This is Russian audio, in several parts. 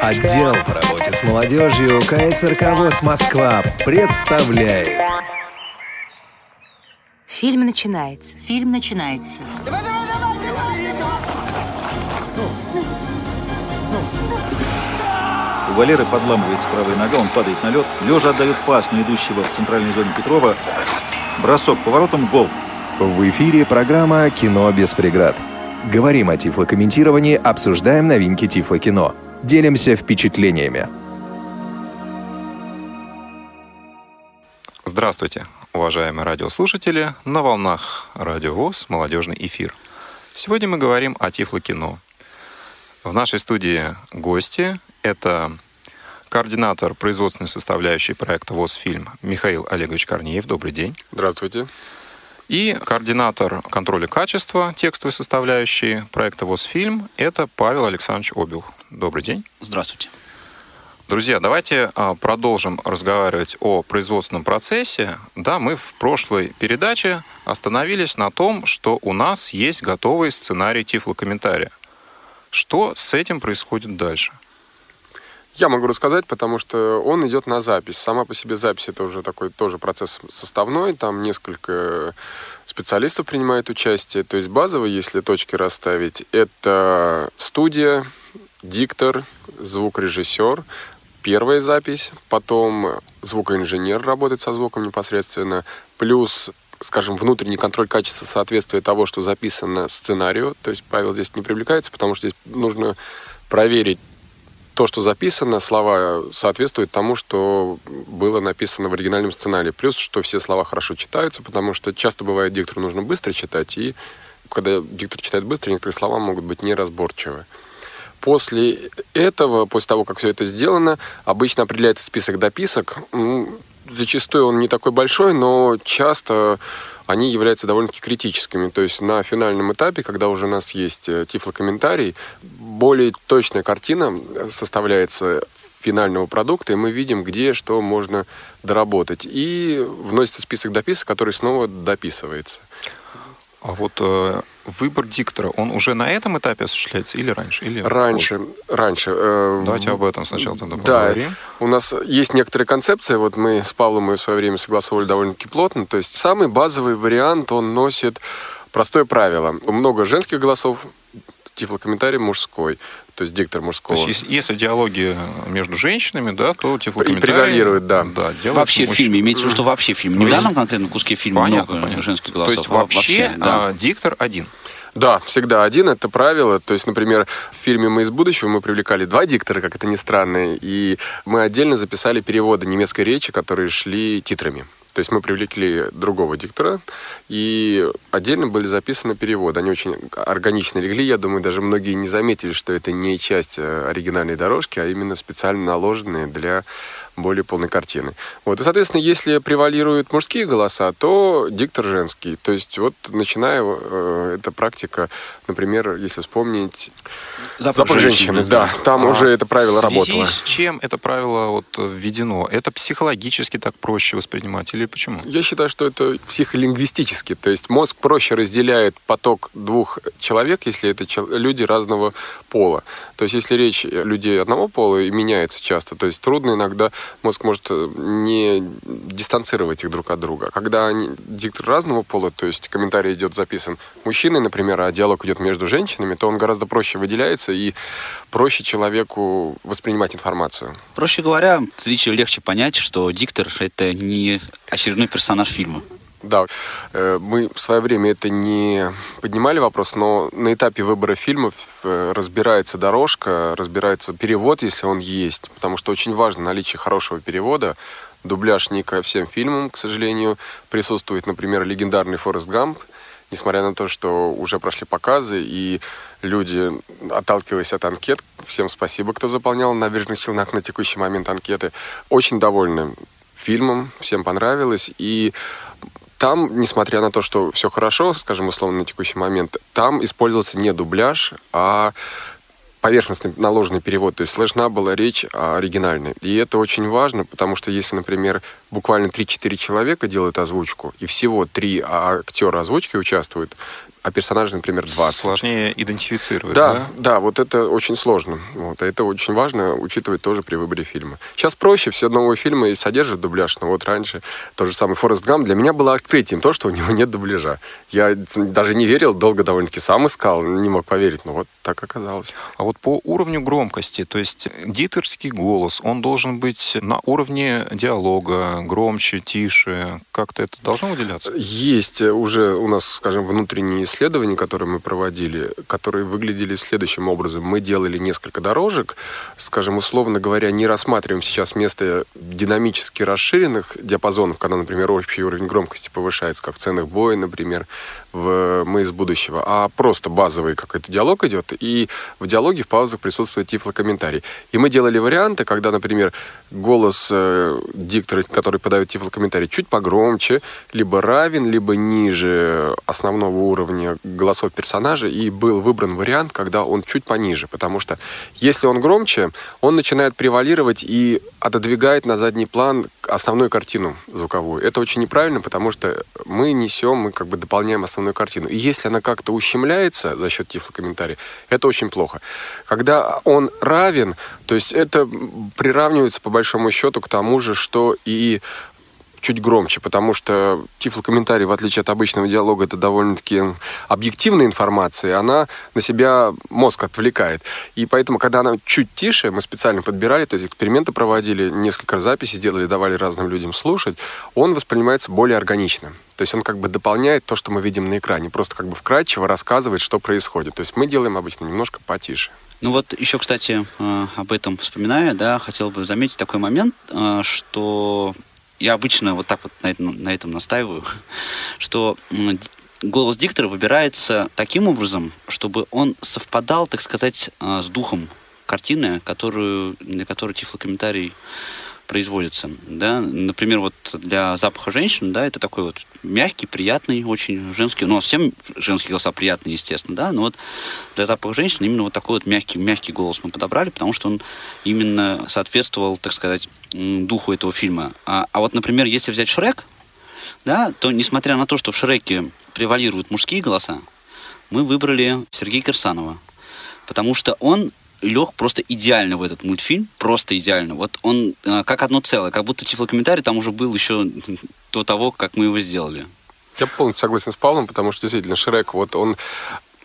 Отдел по работе с молодежью КСРК ВОЗ Москва представляет. Фильм начинается. Фильм начинается. У Валеры подламывается правая нога, он падает на лед. Лежа отдает пас на идущего в центральной зоне Петрова. Бросок поворотом, гол. В эфире программа «Кино без преград». Говорим о тифлокомментировании, обсуждаем новинки тифлокино. Делимся впечатлениями. Здравствуйте, уважаемые радиослушатели. На волнах Радио ВОЗ «Молодежный эфир». Сегодня мы говорим о тифлокино. В нашей студии гости. Это координатор производственной составляющей проекта ВОЗ-фильм Михаил Олегович Корнеев. Добрый день. Здравствуйте. И координатор контроля качества текстовой составляющей проекта ВОЗ-фильм – это Павел Александрович Обил. Добрый день. Здравствуйте. Друзья, давайте а, продолжим разговаривать о производственном процессе. Да, мы в прошлой передаче остановились на том, что у нас есть готовый сценарий тифлокомментария. Что с этим происходит дальше? Я могу рассказать, потому что он идет на запись. Сама по себе запись это уже такой тоже процесс составной. Там несколько специалистов принимает участие. То есть базовые, если точки расставить, это студия, диктор, звукорежиссер, первая запись, потом звукоинженер работает со звуком непосредственно, плюс скажем, внутренний контроль качества соответствия того, что записано сценарию. То есть Павел здесь не привлекается, потому что здесь нужно проверить то, что записано, слова соответствуют тому, что было написано в оригинальном сценарии. Плюс, что все слова хорошо читаются, потому что часто бывает, диктору нужно быстро читать, и когда диктор читает быстро, некоторые слова могут быть неразборчивы. После этого, после того, как все это сделано, обычно определяется список дописок. Зачастую он не такой большой, но часто они являются довольно-таки критическими. То есть на финальном этапе, когда уже у нас есть э, тифлокомментарий, более точная картина составляется финального продукта, и мы видим, где что можно доработать. И вносится список дописок, который снова дописывается. А вот э, выбор диктора, он уже на этом этапе осуществляется или раньше? Или раньше, позже? раньше. Э, Давайте об этом сначала тогда да, У нас есть некоторые концепции, вот мы с Павлом мы в свое время согласовывали довольно-таки плотно, то есть самый базовый вариант, он носит простое правило. Много женских голосов, тифлокомментарий мужской, то есть диктор мужского. То есть если диалоги между женщинами, да, то тифлокомментарий... Превалирует, да. да вообще в фильме, имеется в виду, что вообще в фильме. Не в данном конкретном куске фильма понятно, много понятно. женских голосов. То есть вообще, вообще да. А, диктор один. Да, всегда один, это правило. То есть, например, в фильме «Мы из будущего» мы привлекали два диктора, как это ни странно, и мы отдельно записали переводы немецкой речи, которые шли титрами. То есть мы привлекли другого диктора, и отдельно были записаны переводы. Они очень органично легли. Я думаю, даже многие не заметили, что это не часть э, оригинальной дорожки, а именно специально наложенные для более полной картины. Вот. И, соответственно, если превалируют мужские голоса, то диктор женский. То есть вот начиная э, эта практика, например, если вспомнить Запах, Запах женщины, женщины, да, там а уже это правило работало. В связи работало. с чем это правило вот введено? Это психологически так проще воспринимать или почему? Я считаю, что это психолингвистически. То есть мозг проще разделяет поток двух человек, если это люди разного пола. То есть если речь людей одного пола и меняется часто, то есть трудно иногда мозг может э, не дистанцировать их друг от друга. Когда они диктор разного пола, то есть комментарий идет записан мужчиной, например, а диалог идет между женщинами, то он гораздо проще выделяется и проще человеку воспринимать информацию. Проще говоря, зрителю легче понять, что диктор — это не очередной персонаж фильма. Да, э, мы в свое время это не поднимали вопрос, но на этапе выбора фильмов э, разбирается дорожка, разбирается перевод, если он есть, потому что очень важно наличие хорошего перевода. Дубляж не ко всем фильмам, к сожалению, присутствует, например, легендарный Форест Гамп, несмотря на то, что уже прошли показы, и люди, отталкиваясь от анкет, всем спасибо, кто заполнял на набережных Челнах на текущий момент анкеты, очень довольны фильмом, всем понравилось, и там, несмотря на то, что все хорошо, скажем, условно, на текущий момент, там использовался не дубляж, а поверхностный наложенный перевод. То есть слышна была речь оригинальной. И это очень важно, потому что если, например, буквально 3-4 человека делают озвучку, и всего три актера озвучки участвуют, а персонажей, например, 20. Сложнее идентифицировать, да? да? Да, вот это очень сложно. Вот, это очень важно учитывать тоже при выборе фильма. Сейчас проще, все новые фильмы содержат дубляж, но вот раньше то же самое Форест Гам для меня было открытием то, что у него нет дубляжа. Я даже не верил, долго довольно-таки сам искал, не мог поверить, но вот так оказалось. А вот по уровню громкости, то есть дитерский голос, он должен быть на уровне диалога, громче, тише, как-то это должно выделяться? Есть уже у нас, скажем, внутренние исследования, которые мы проводили, которые выглядели следующим образом. Мы делали несколько дорожек, скажем, условно говоря, не рассматриваем сейчас место динамически расширенных диапазонов, когда, например, общий уровень громкости повышается, как в ценах боя, например, в «Мы из будущего», а просто базовый какой-то диалог идет, и в диалоге в паузах присутствует тифлокомментарий. И мы делали варианты, когда, например, голос э, диктора, который подает тифлокомментарий, чуть погромче, либо равен, либо ниже основного уровня голосов персонажа, и был выбран вариант, когда он чуть пониже, потому что если он громче, он начинает превалировать и отодвигает на задний план основную картину звуковую. Это очень неправильно, потому что мы несем, мы как бы дополняем основную картину. И если она как-то ущемляется за счет тифлокомментария, это очень плохо. Когда он равен, то есть это приравнивается по большому счету к тому же, что и чуть громче, потому что тифлокомментарий, в отличие от обычного диалога, это довольно-таки объективная информация, она на себя мозг отвлекает. И поэтому, когда она чуть тише, мы специально подбирали, то есть эксперименты проводили, несколько записей делали, давали разным людям слушать, он воспринимается более органично. То есть он как бы дополняет то, что мы видим на экране, просто как бы вкрадчиво рассказывает, что происходит. То есть мы делаем обычно немножко потише. Ну вот еще, кстати, э, об этом вспоминая, да, хотел бы заметить такой момент, э, что я обычно вот так вот на этом, на этом настаиваю, что голос диктора выбирается таким образом, чтобы он совпадал, так сказать, э, с духом картины, которую, на которую тифлокомментарий производится. Да? Например, вот для запаха женщин, да, это такой вот мягкий, приятный, очень женский. Ну, всем женские голоса приятные, естественно, да, но вот для запаха женщин именно вот такой вот мягкий, мягкий голос мы подобрали, потому что он именно соответствовал, так сказать, духу этого фильма. А, а вот, например, если взять Шрек, да, то несмотря на то, что в Шреке превалируют мужские голоса, мы выбрали Сергея Кирсанова, потому что он лег просто идеально в этот мультфильм, просто идеально. Вот он э, как одно целое, как будто тифлокомментарий там уже был еще до того, как мы его сделали. Я полностью согласен с Павлом, потому что действительно Шрек, вот он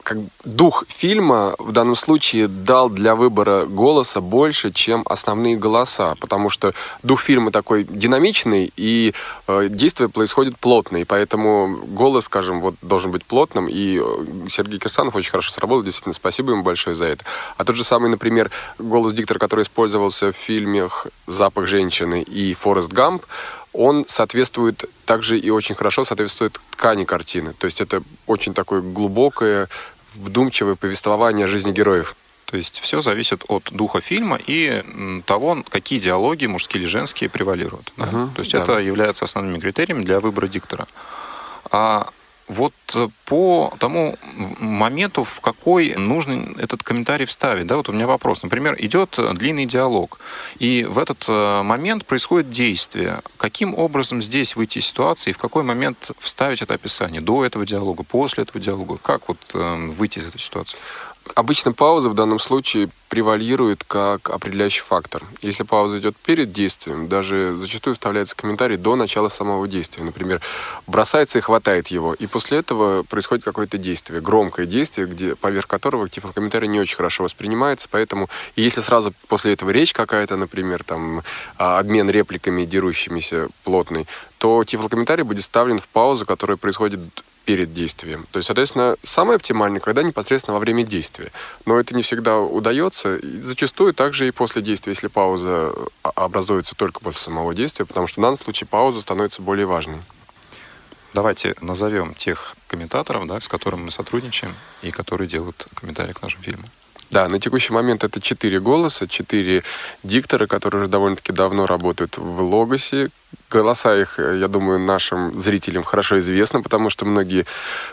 как дух фильма в данном случае дал для выбора голоса больше, чем основные голоса, потому что дух фильма такой динамичный, и э, действие происходит плотно, и поэтому голос, скажем, вот должен быть плотным, и э, Сергей Кирсанов очень хорошо сработал, действительно, спасибо ему большое за это. А тот же самый, например, голос диктора, который использовался в фильмах «Запах женщины» и «Форест Гамп», он соответствует также и очень хорошо соответствует ткани картины. То есть это очень такое глубокое, вдумчивое повествование о жизни героев. То есть все зависит от духа фильма и того, какие диалоги, мужские или женские, превалируют. Да? Угу, То есть да. это является основными критериями для выбора диктора. А вот э, по тому моменту, в какой нужно этот комментарий вставить, да, вот у меня вопрос. Например, идет длинный диалог, и в этот э, момент происходит действие. Каким образом здесь выйти из ситуации и в какой момент вставить это описание? До этого диалога, после этого диалога? Как вот э, выйти из этой ситуации? Обычно пауза в данном случае превалирует как определяющий фактор. Если пауза идет перед действием, даже зачастую вставляется комментарий до начала самого действия. Например, бросается и хватает его. И после этого происходит какое-то действие, громкое действие, где, поверх которого тифлокомментарий не очень хорошо воспринимается. Поэтому, если сразу после этого речь какая-то, например, там, а, обмен репликами дерущимися плотный, то тифлокомментарий будет вставлен в паузу, которая происходит перед действием. То есть, соответственно, самое оптимальное, когда непосредственно во время действия. Но это не всегда удается. И зачастую также и после действия, если пауза а, образуется только после самого действия, потому что в данном случае пауза становится более важной. Давайте назовем тех комментаторов, да, с которыми мы сотрудничаем и которые делают комментарии к нашим фильмам. Да, на текущий момент это четыре голоса, четыре диктора, которые уже довольно-таки давно работают в Логосе. Голоса их, я думаю, нашим зрителям хорошо известны, потому что многие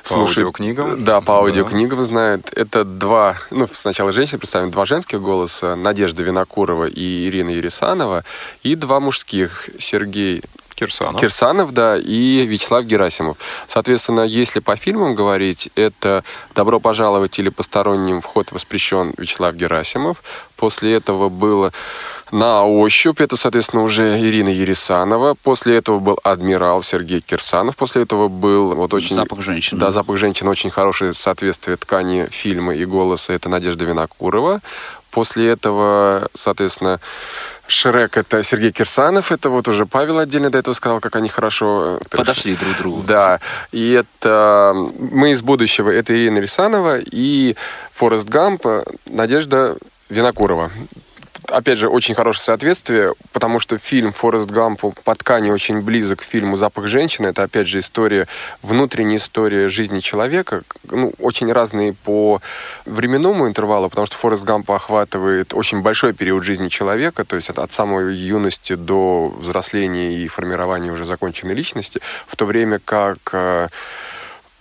по слушают... аудиокнигам. Да, по аудиокнигам да. знают. Это два, ну, сначала женщины представим, два женских голоса, Надежда Винокурова и Ирина Ересанова, и два мужских, Сергей Кирсанов. Кирсанов, да, и Вячеслав Герасимов. Соответственно, если по фильмам говорить, это «Добро пожаловать» или «Посторонним вход воспрещен» Вячеслав Герасимов. После этого было «На ощупь», это, соответственно, уже Ирина Ересанова. После этого был «Адмирал» Сергей Кирсанов. После этого был вот очень... Запах женщины. Да, «Запах женщины» очень хорошее соответствие ткани фильма и голоса. Это Надежда Винокурова. После этого, соответственно, Шрек — это Сергей Кирсанов, это вот уже Павел отдельно до этого сказал, как они хорошо... э, Подошли друг к другу. Да, и это «Мы из будущего» — это Ирина Рисанова, и «Форест Гамп» — Надежда Винокурова. Опять же, очень хорошее соответствие, потому что фильм «Форест Гамп» по ткани очень близок к фильму «Запах женщины». Это, опять же, история, внутренняя история жизни человека. Ну, очень разные по временному интервалу, потому что «Форест Гамп» охватывает очень большой период жизни человека, то есть от, от самой юности до взросления и формирования уже законченной личности, в то время как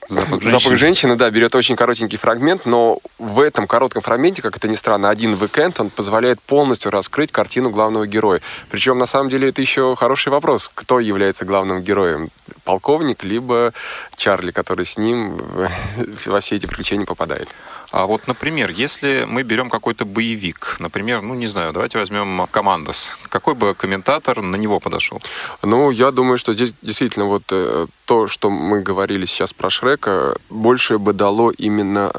Запах Запах женщины. женщины, да, берет очень коротенький фрагмент, но в этом коротком фрагменте, как это ни странно, один уикенд, он позволяет полностью раскрыть картину главного героя. Причем, на самом деле, это еще хороший вопрос, кто является главным героем. Полковник, либо Чарли, который с ним во все эти приключения попадает. А вот, например, если мы берем какой-то боевик, например, ну не знаю, давайте возьмем Командос. Какой бы комментатор на него подошел? Ну, я думаю, что здесь действительно вот э, то, что мы говорили сейчас про Шрека, больше бы дало именно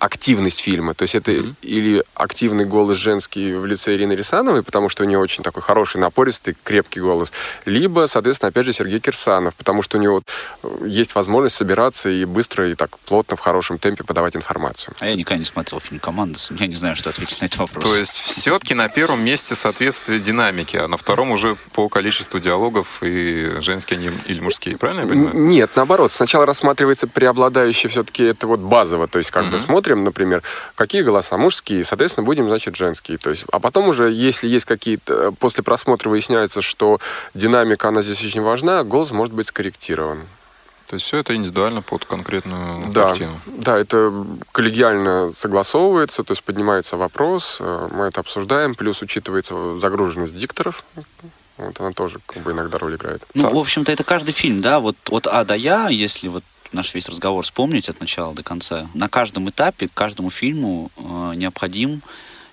активность фильма. То есть это или активный голос женский в лице Ирины Рисановой, потому что у нее очень такой хороший, напористый, крепкий голос, либо, соответственно, опять же, Сергей Кирсанов, потому что у него э, есть возможность собираться и быстро, и так плотно, в хорошем темпе подавать информацию. А я никогда не смотрел фильм «Командос». Я не знаю, что ответить на этот вопрос. То есть все-таки на первом месте соответствие динамики, а на втором уже по количеству диалогов и женские они или мужские, правильно я понимаю? Нет, наоборот. Сначала рассматривается преобладающее все-таки это вот базово. То есть как бы Мгм. Смотрим, например, какие голоса мужские, соответственно, будем, значит, женские. То есть, а потом уже, если есть какие-то... э, После просмотра выясняется, что динамика, она здесь очень важна, голос может быть скорректирован. То есть все это индивидуально под конкретную Да, картину. да, это коллегиально согласовывается, то есть поднимается вопрос, э, мы это обсуждаем, плюс учитывается загруженность дикторов, вот она тоже как бы иногда роль играет. Ну, в общем-то, это каждый фильм, да, вот от А до Я, если вот наш весь разговор вспомнить от начала до конца, на каждом этапе, к каждому фильму э, необходим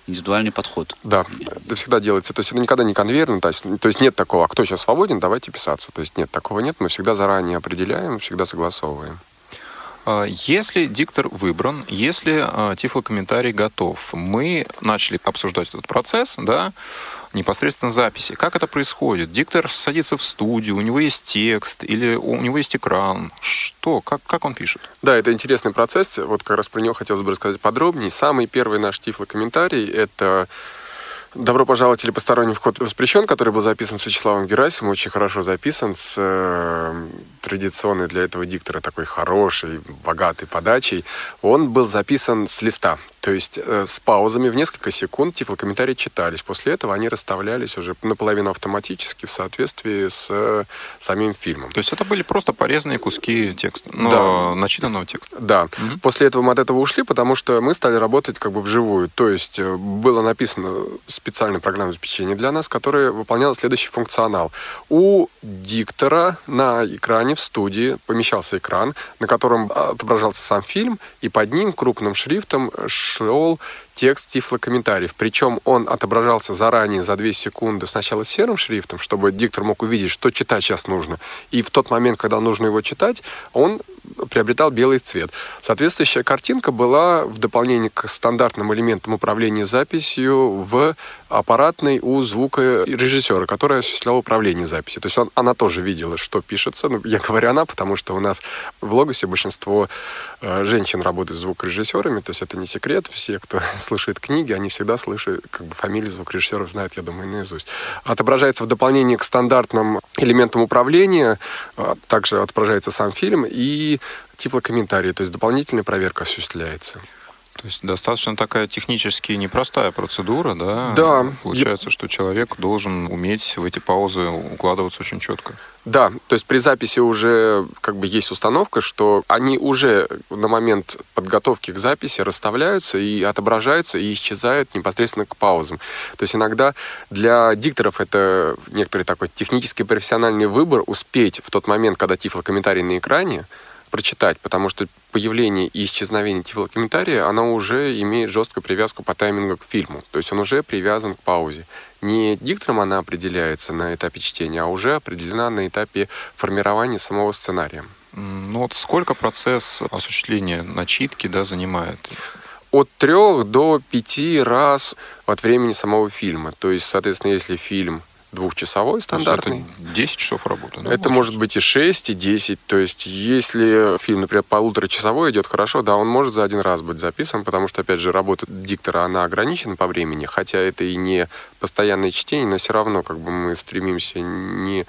индивидуальный подход. Да, это всегда делается. То есть это никогда не конвейерно. То есть, то есть нет такого, а кто сейчас свободен, давайте писаться. То есть нет, такого нет. Мы всегда заранее определяем, всегда согласовываем. А, Если диктор выбран, если а, тифлокомментарий готов, мы начали обсуждать этот процесс, да, непосредственно записи. Как это происходит? Диктор садится в студию, у него есть текст или у него есть экран. Что? Как, как он пишет? Да, это интересный процесс. Вот как раз про него хотелось бы рассказать подробнее. Самый первый наш тифлокомментарий — это «Добро пожаловать» или «Посторонний вход воспрещен», который был записан с Вячеславом Герасимовым, очень хорошо записан, с э, традиционной для этого диктора такой хорошей, богатой подачей. Он был записан с листа, то есть э, с паузами в несколько секунд тифлокомментарии читались. После этого они расставлялись уже наполовину автоматически в соответствии с э, самим фильмом. То есть это были просто порезанные куски текста, но Да. начитанного текста. Да. Мгм. После этого мы от этого ушли, потому что мы стали работать как бы вживую. То есть э, было написано специальное программное обеспечение для нас, которое выполняло следующий функционал. У диктора на экране в студии помещался экран, на котором отображался сам фильм, и под ним крупным шрифтом шел текст тифлокомментариев. Причем он отображался заранее за 2 секунды сначала серым шрифтом, чтобы диктор мог увидеть, что читать сейчас нужно. И в тот момент, когда нужно его читать, он приобретал белый цвет. Соответствующая картинка была в дополнение к стандартным элементам управления записью в аппаратной у звукорежиссера, который осуществлял управление записью. То есть он- она тоже видела, что пишется. Ну, я говорю она, потому что у нас в Логосе большинство э, женщин работают звукорежиссерами, то есть это не секрет. Все, кто слушает книги, они всегда слышат, как бы фамилии звукорежиссеров знают, я думаю, наизусть. Отображается в дополнение к стандартным элементам управления, а также отображается сам фильм и тифлокомментарий, то есть дополнительная проверка осуществляется. То есть достаточно такая технически непростая процедура, да? Да. Получается, что человек должен уметь в эти паузы укладываться очень четко. Да, то есть при записи уже как бы есть установка, что они уже на момент подготовки к записи расставляются и отображаются и исчезают непосредственно к паузам. То есть иногда для дикторов это некоторый такой технический профессиональный выбор успеть в тот момент, когда тифлокомментарий на экране, прочитать, потому что появление и исчезновение тифлокомментария, оно уже имеет жесткую привязку по таймингу к фильму. То есть он уже привязан к паузе. Не диктором она определяется на этапе чтения, а уже определена на этапе формирования самого сценария. Ну вот сколько процесс осуществления начитки да, занимает? От трех до пяти раз от времени самого фильма. То есть, соответственно, если фильм двухчасовой стандартный. это 10 часов работы. Да, это может быть и 6, и 10. То есть, если фильм, например, полуторачасовой идет хорошо, да, он может за один раз быть записан, потому что, опять же, работа диктора, она ограничена по времени, хотя это и не постоянное чтение, но все равно как бы мы стремимся не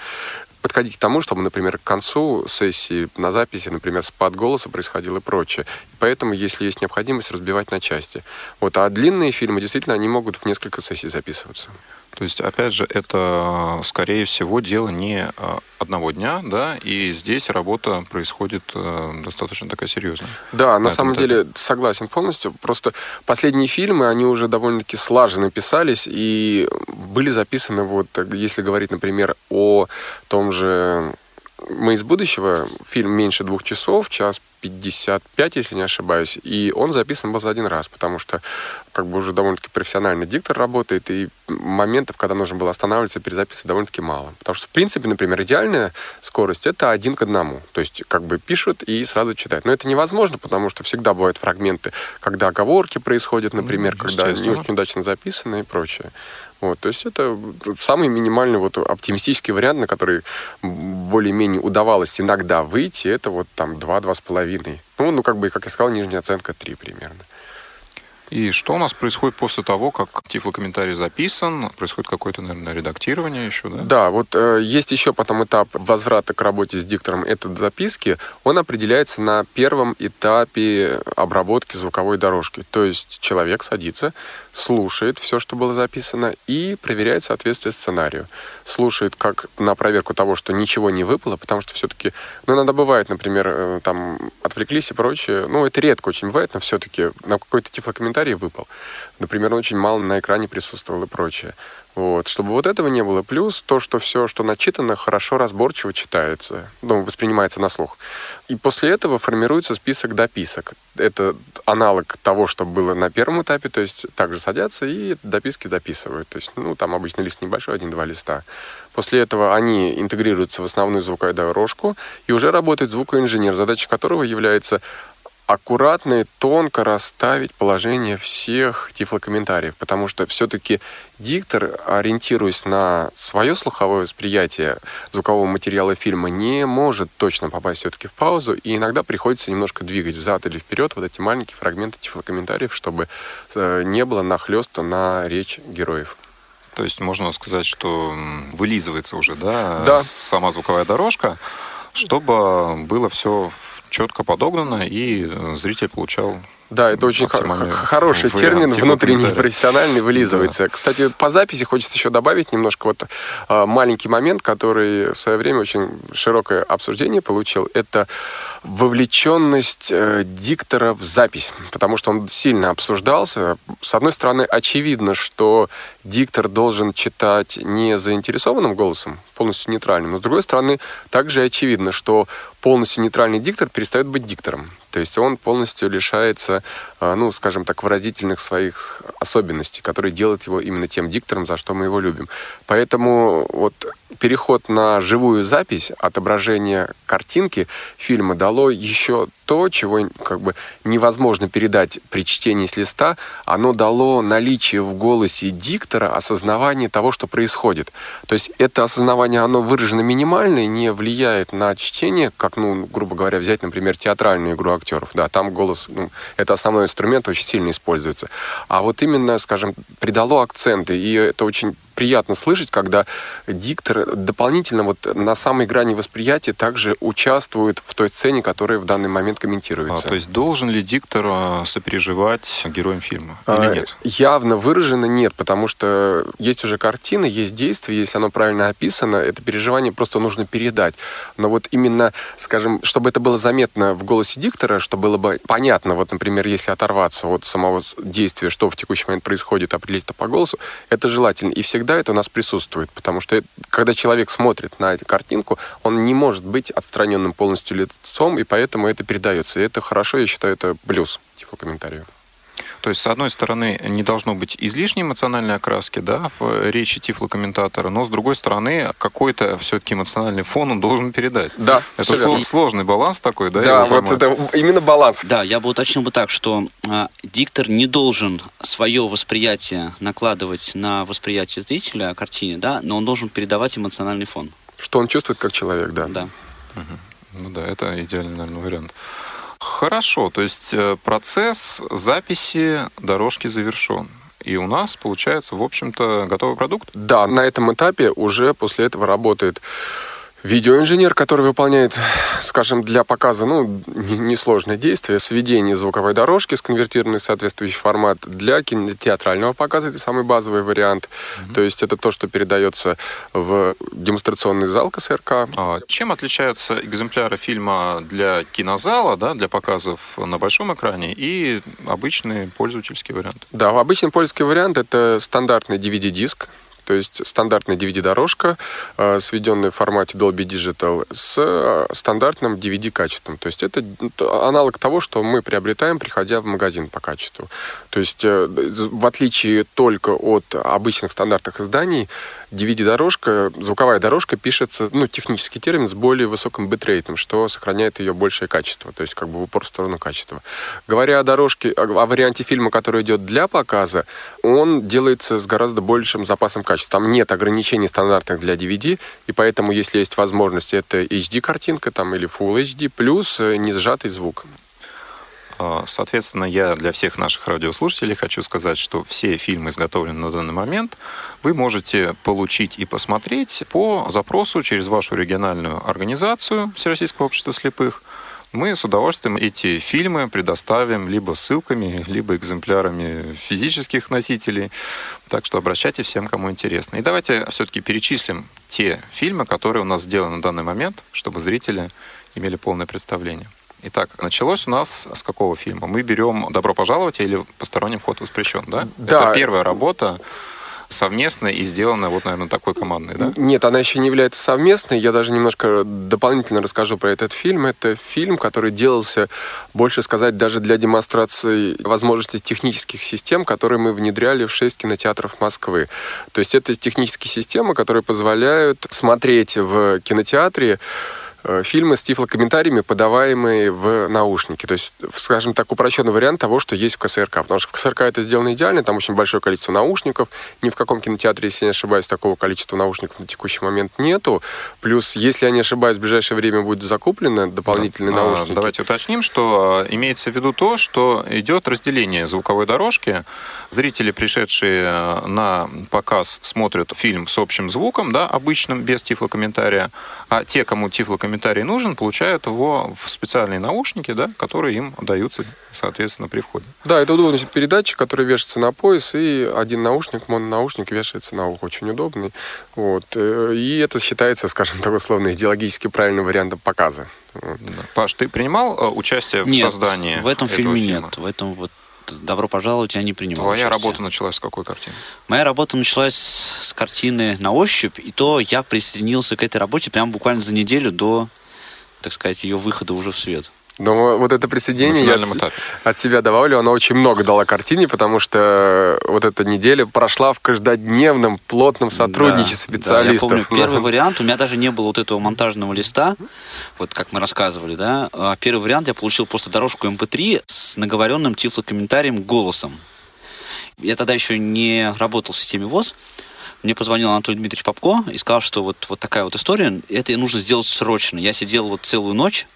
подходить к тому, чтобы, например, к концу сессии на записи, например, спад голоса происходил и прочее. Поэтому, если есть необходимость, разбивать на части. Вот. А длинные фильмы, действительно, они могут в несколько сессий записываться. То есть, опять же, это, скорее всего, дело не а, одного дня, да, и здесь работа происходит э, достаточно такая серьезная. Да, на самом этапе. деле согласен полностью. Просто последние фильмы, они уже довольно-таки слаженно писались и были записаны, вот, если говорить, например, о том же «Мы из будущего», фильм меньше двух часов, час 55, если не ошибаюсь, и он записан был за один раз, потому что как бы уже довольно-таки профессиональный диктор работает, и моментов, когда нужно было останавливаться, перезаписывать довольно-таки мало. Потому что, в принципе, например, идеальная скорость — это один к одному. То есть как бы пишут и сразу читают. Но это невозможно, потому что всегда бывают фрагменты, когда оговорки происходят, например, ну, когда не очень удачно записаны и прочее. Вот, то есть это самый минимальный вот оптимистический вариант, на который более-менее удавалось иногда выйти, это вот там 2-2,5. Ну, ну, как бы, как я сказал, нижняя оценка 3 примерно. И что у нас происходит после того, как тифлокомментарий записан? Происходит какое-то, наверное, редактирование еще, да? Да, вот э, есть еще потом этап возврата к работе с диктором этой записки. Он определяется на первом этапе обработки звуковой дорожки. То есть человек садится, слушает все, что было записано, и проверяет соответствие сценарию. Слушает как на проверку того, что ничего не выпало, потому что все-таки, ну, иногда бывает, например, э, там, отвлеклись и прочее. Ну, это редко очень бывает, но все-таки на какой-то тифлокомментарий выпал. Например, он очень мало на экране присутствовал и прочее. Вот. Чтобы вот этого не было. Плюс то, что все, что начитано, хорошо разборчиво читается, ну, воспринимается на слух. И после этого формируется список дописок. Это аналог того, что было на первом этапе, то есть также садятся и дописки дописывают. То есть, ну, там обычно лист небольшой, один-два листа. После этого они интегрируются в основную звуковую дорожку, и уже работает звукоинженер, задача которого является аккуратно и тонко расставить положение всех тифлокомментариев, потому что все-таки диктор, ориентируясь на свое слуховое восприятие звукового материала фильма, не может точно попасть все-таки в паузу, и иногда приходится немножко двигать взад или вперед вот эти маленькие фрагменты тифлокомментариев, чтобы э, не было нахлеста на речь героев. То есть можно сказать, что вылизывается уже, да, да. сама звуковая дорожка, чтобы было все четко подогнано, и зритель получал да, это очень хороший термин, внутренний профессиональный, вылизывается. Да. Кстати, по записи хочется еще добавить немножко вот э, маленький момент, который в свое время очень широкое обсуждение получил. Это вовлеченность э, диктора в запись, потому что он сильно обсуждался. С одной стороны, очевидно, что диктор должен читать не заинтересованным голосом, полностью нейтральным, но с другой стороны, также очевидно, что полностью нейтральный диктор перестает быть диктором. То есть он полностью лишается, а, ну, скажем так, выразительных своих особенностей, которые делают его именно тем диктором, за что мы его любим. Поэтому вот переход на живую запись, отображение картинки фильма дало еще то, чего как бы невозможно передать при чтении с листа, оно дало наличие в голосе диктора осознавание того, что происходит. То есть это осознавание, оно выражено минимально, не влияет на чтение, как, ну, грубо говоря, взять, например, театральную игру актеров. Да, там голос, ну, это основной инструмент, очень сильно используется. А вот именно, скажем, придало акценты, и это очень приятно слышать, когда диктор дополнительно вот на самой грани восприятия также участвует в той сцене, которая в данный момент комментируется. А, то есть должен ли диктор а, сопереживать героям фильма или А, нет? Явно выражено нет, потому что есть уже картина, есть действие, если оно правильно описано, это переживание просто нужно передать. Но вот именно, скажем, чтобы это было заметно в голосе диктора, чтобы было бы понятно, вот, например, если оторваться от самого действия, что в текущий момент происходит, определить это по голосу, это желательно. И всегда это у нас присутствует, потому что это- когда человек смотрит на эту картинку, он не может быть отстраненным полностью лицом, и поэтому это передается. И это хорошо, я считаю, это плюс тифлокомментарию. То есть, с одной стороны, не должно быть излишней эмоциональной окраски да, в речи тифлокомментатора, но с другой стороны, какой-то все-таки эмоциональный фон он должен передать. Да, Это сло- сложный баланс такой, да? Да, вот поймать? это именно баланс. Да, я бы уточнил бы так, что а, диктор не должен свое восприятие накладывать на восприятие зрителя о картине, да, но он должен передавать эмоциональный фон. Что он чувствует как человек, да. Да. Ну да, это идеальный, наверное, вариант. Хорошо, то есть э, процесс записи дорожки завершен. И у нас получается, в общем-то, готовый продукт. Да, на этом этапе уже после этого работает видеоинженер, который выполняет, скажем, для показа, ну, не- несложное действие, сведение звуковой дорожки, сконвертированной в соответствующий формат для кинотеатрального показа, это самый базовый вариант. То есть это то, что передается в демонстрационный зал КСРК. А Чем отличаются экземпляры фильма для кинозала, да, для показов на большом экране, и обычный пользовательский вариант? Да, обычный польский вариант это стандартный DVD-диск, то есть стандартная DVD-дорожка, э, сведенная в формате Dolby Digital с э, стандартным DVD-качеством. То есть это аналог того, что мы приобретаем, приходя в магазин по качеству. То есть э, в отличие только от обычных стандартных изданий, DVD-дорожка, звуковая дорожка пишется, ну, технический термин, с более высоким битрейтом, что сохраняет ее большее качество, то есть как бы в упор в сторону качества. Говоря о дорожке, о, о варианте фильма, который идет для показа, он делается с гораздо большим запасом качества. Там нет ограничений стандартных для DVD, и поэтому, если есть возможность, это HD-картинка там, или Full HD, плюс э, не сжатый звук. А, Соответственно, я для всех наших радиослушателей хочу сказать, что все фильмы, изготовленные на данный момент, вы можете получить и посмотреть по запросу через вашу региональную организацию Всероссийского общества слепых. Мы с удовольствием эти фильмы предоставим либо ссылками, либо экземплярами физических носителей. Так что обращайтесь всем, кому интересно. И давайте все-таки перечислим те фильмы, которые у нас сделаны на данный момент, чтобы зрители имели полное представление. Итак, началось у нас с какого фильма? Мы берем «Добро пожаловать» или «Посторонним вход воспрещен», да? Да. Это первая работа совместная и сделанная вот, наверное, такой командной, да? Нет, она еще не является совместной. Я даже немножко дополнительно расскажу про этот фильм. Это фильм, который делался, больше сказать, даже для демонстрации возможностей технических систем, которые мы внедряли в шесть кинотеатров Москвы. То есть это технические системы, которые позволяют смотреть в кинотеатре фильмы с тифлокомментариями, подаваемые в наушники. То есть, скажем так, упрощенный вариант того, что есть в КСРК. Потому что в КСРК это сделано идеально, там очень большое количество наушников. Ни в каком кинотеатре, если я не ошибаюсь, такого количества наушников на текущий момент нету. Плюс, если я не ошибаюсь, в ближайшее время будет закуплено дополнительные А, наушники. Давайте уточним, что а, имеется в виду то, что идет разделение звуковой дорожки. Зрители, пришедшие а, на показ, смотрят фильм с общим звуком, да, обычным, без тифлокомментария, а те, кому тифлокомментарий нужен, получают его в специальные наушники, да, которые им даются, соответственно, при входе. Да, это удобный передатчик, который вешается на пояс, и один наушник, мононаушник вешается на ухо. Очень удобный. Вот. Э, И это считается, скажем так, условно, идеологически правильным вариантом показа. Да. Паш, ты принимал а, участие в Нет, создании в этом этого фильме фильма? нет. В этом вот «Добро пожаловать» я не принимал Твоя участия. работа началась с какой картины? Моя работа началась с картины «На ощупь», и то я присоединился к этой работе прямо буквально за неделю до, так сказать, ее выхода уже в свет. Но вот это присоединение я этапе. от себя добавлю, оно очень много дало картине, потому что вот эта неделя прошла в каждодневном плотном сотрудничестве Да, да, я специалистов. помню, первый вариант, у меня даже не было вот этого монтажного листа, вот как мы рассказывали, да. А Первый вариант я получил просто дорожку MP3 с наговоренным тифлокомментарием голосом. Я тогда еще не работал в системе ВОЗ. Мне позвонил Анатолий Дмитриевич Попко и сказал, что вот, вот такая вот история, это нужно сделать срочно. Я сидел вот целую ночь,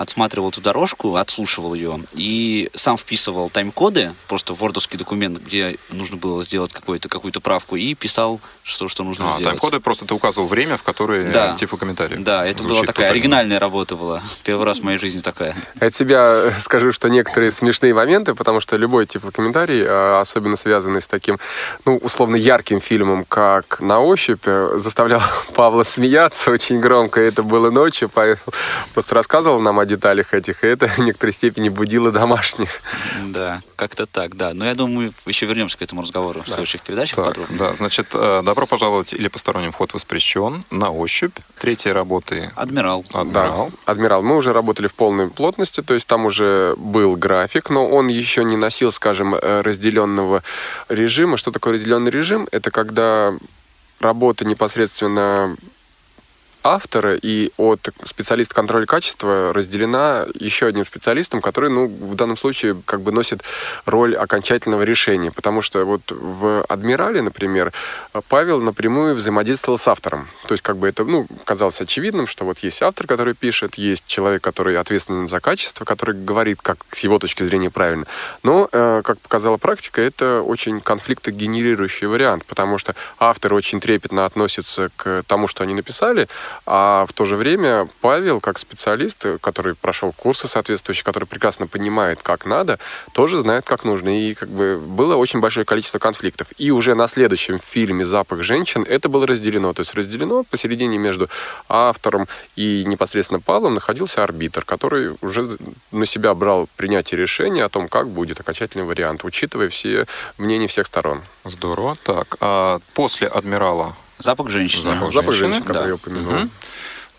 отсматривал эту дорожку, отслушивал ее и сам вписывал тайм-коды, просто в вордовский документ, где нужно было сделать какую-то какую-то правку, и писал, что, что нужно а, сделать. тайм-коды просто ты указывал время, в которое Да. тифлокомментарий. Да, это Звучит была такая тотально. оригинальная работа была. Первый раз в моей жизни такая. От себя скажу, что некоторые смешные моменты, потому что любой тифлокомментарий, э, особенно связанный с таким, ну, условно, ярким фильмом, как «На ощупь», э, заставлял Павла смеяться очень громко. Это было ночью. Просто рассказывал нам о деталях этих, и это в некоторой степени будило домашних. Да, как-то так, да. Но я думаю, мы еще вернемся к этому разговору в следующих передачах Так, подробно. да, значит, э, добро пожаловать или посторонним вход воспрещен, на ощупь. Третьей работы Адмирал. адмирал. Да, адмирал. Мы уже работали в полной плотности, то есть там уже был график, но он еще не носил, скажем, э, разделенного режима. Что такое разделенный режим? Это когда работа непосредственно автора и от специалиста контроля качества разделена еще одним специалистом, который, ну, в данном случае как бы носит роль окончательного решения. Потому что вот в «Адмирале», например, Павел напрямую взаимодействовал с автором. То есть как бы это, ну, казалось очевидным, что вот есть автор, который пишет, есть человек, который ответственен за качество, который говорит, как с его точки зрения правильно. Но, э, как показала практика, это очень конфликтогенерирующий вариант, потому что автор очень трепетно относится к тому, что они написали, а в то же время Павел, как специалист, который прошел курсы соответствующие, который прекрасно понимает, как надо, тоже знает, как нужно. И как бы было очень большое количество конфликтов. И уже на следующем фильме «Запах женщин» это было разделено. То есть разделено посередине между автором и непосредственно Павлом находился арбитр, который уже на себя брал принятие решения о том, как будет окончательный вариант, учитывая все мнения всех сторон. Здорово. Так, а после адмирала Запах женщины. Запах Запах женщины, женщин, который да. я упомянул. Мгм.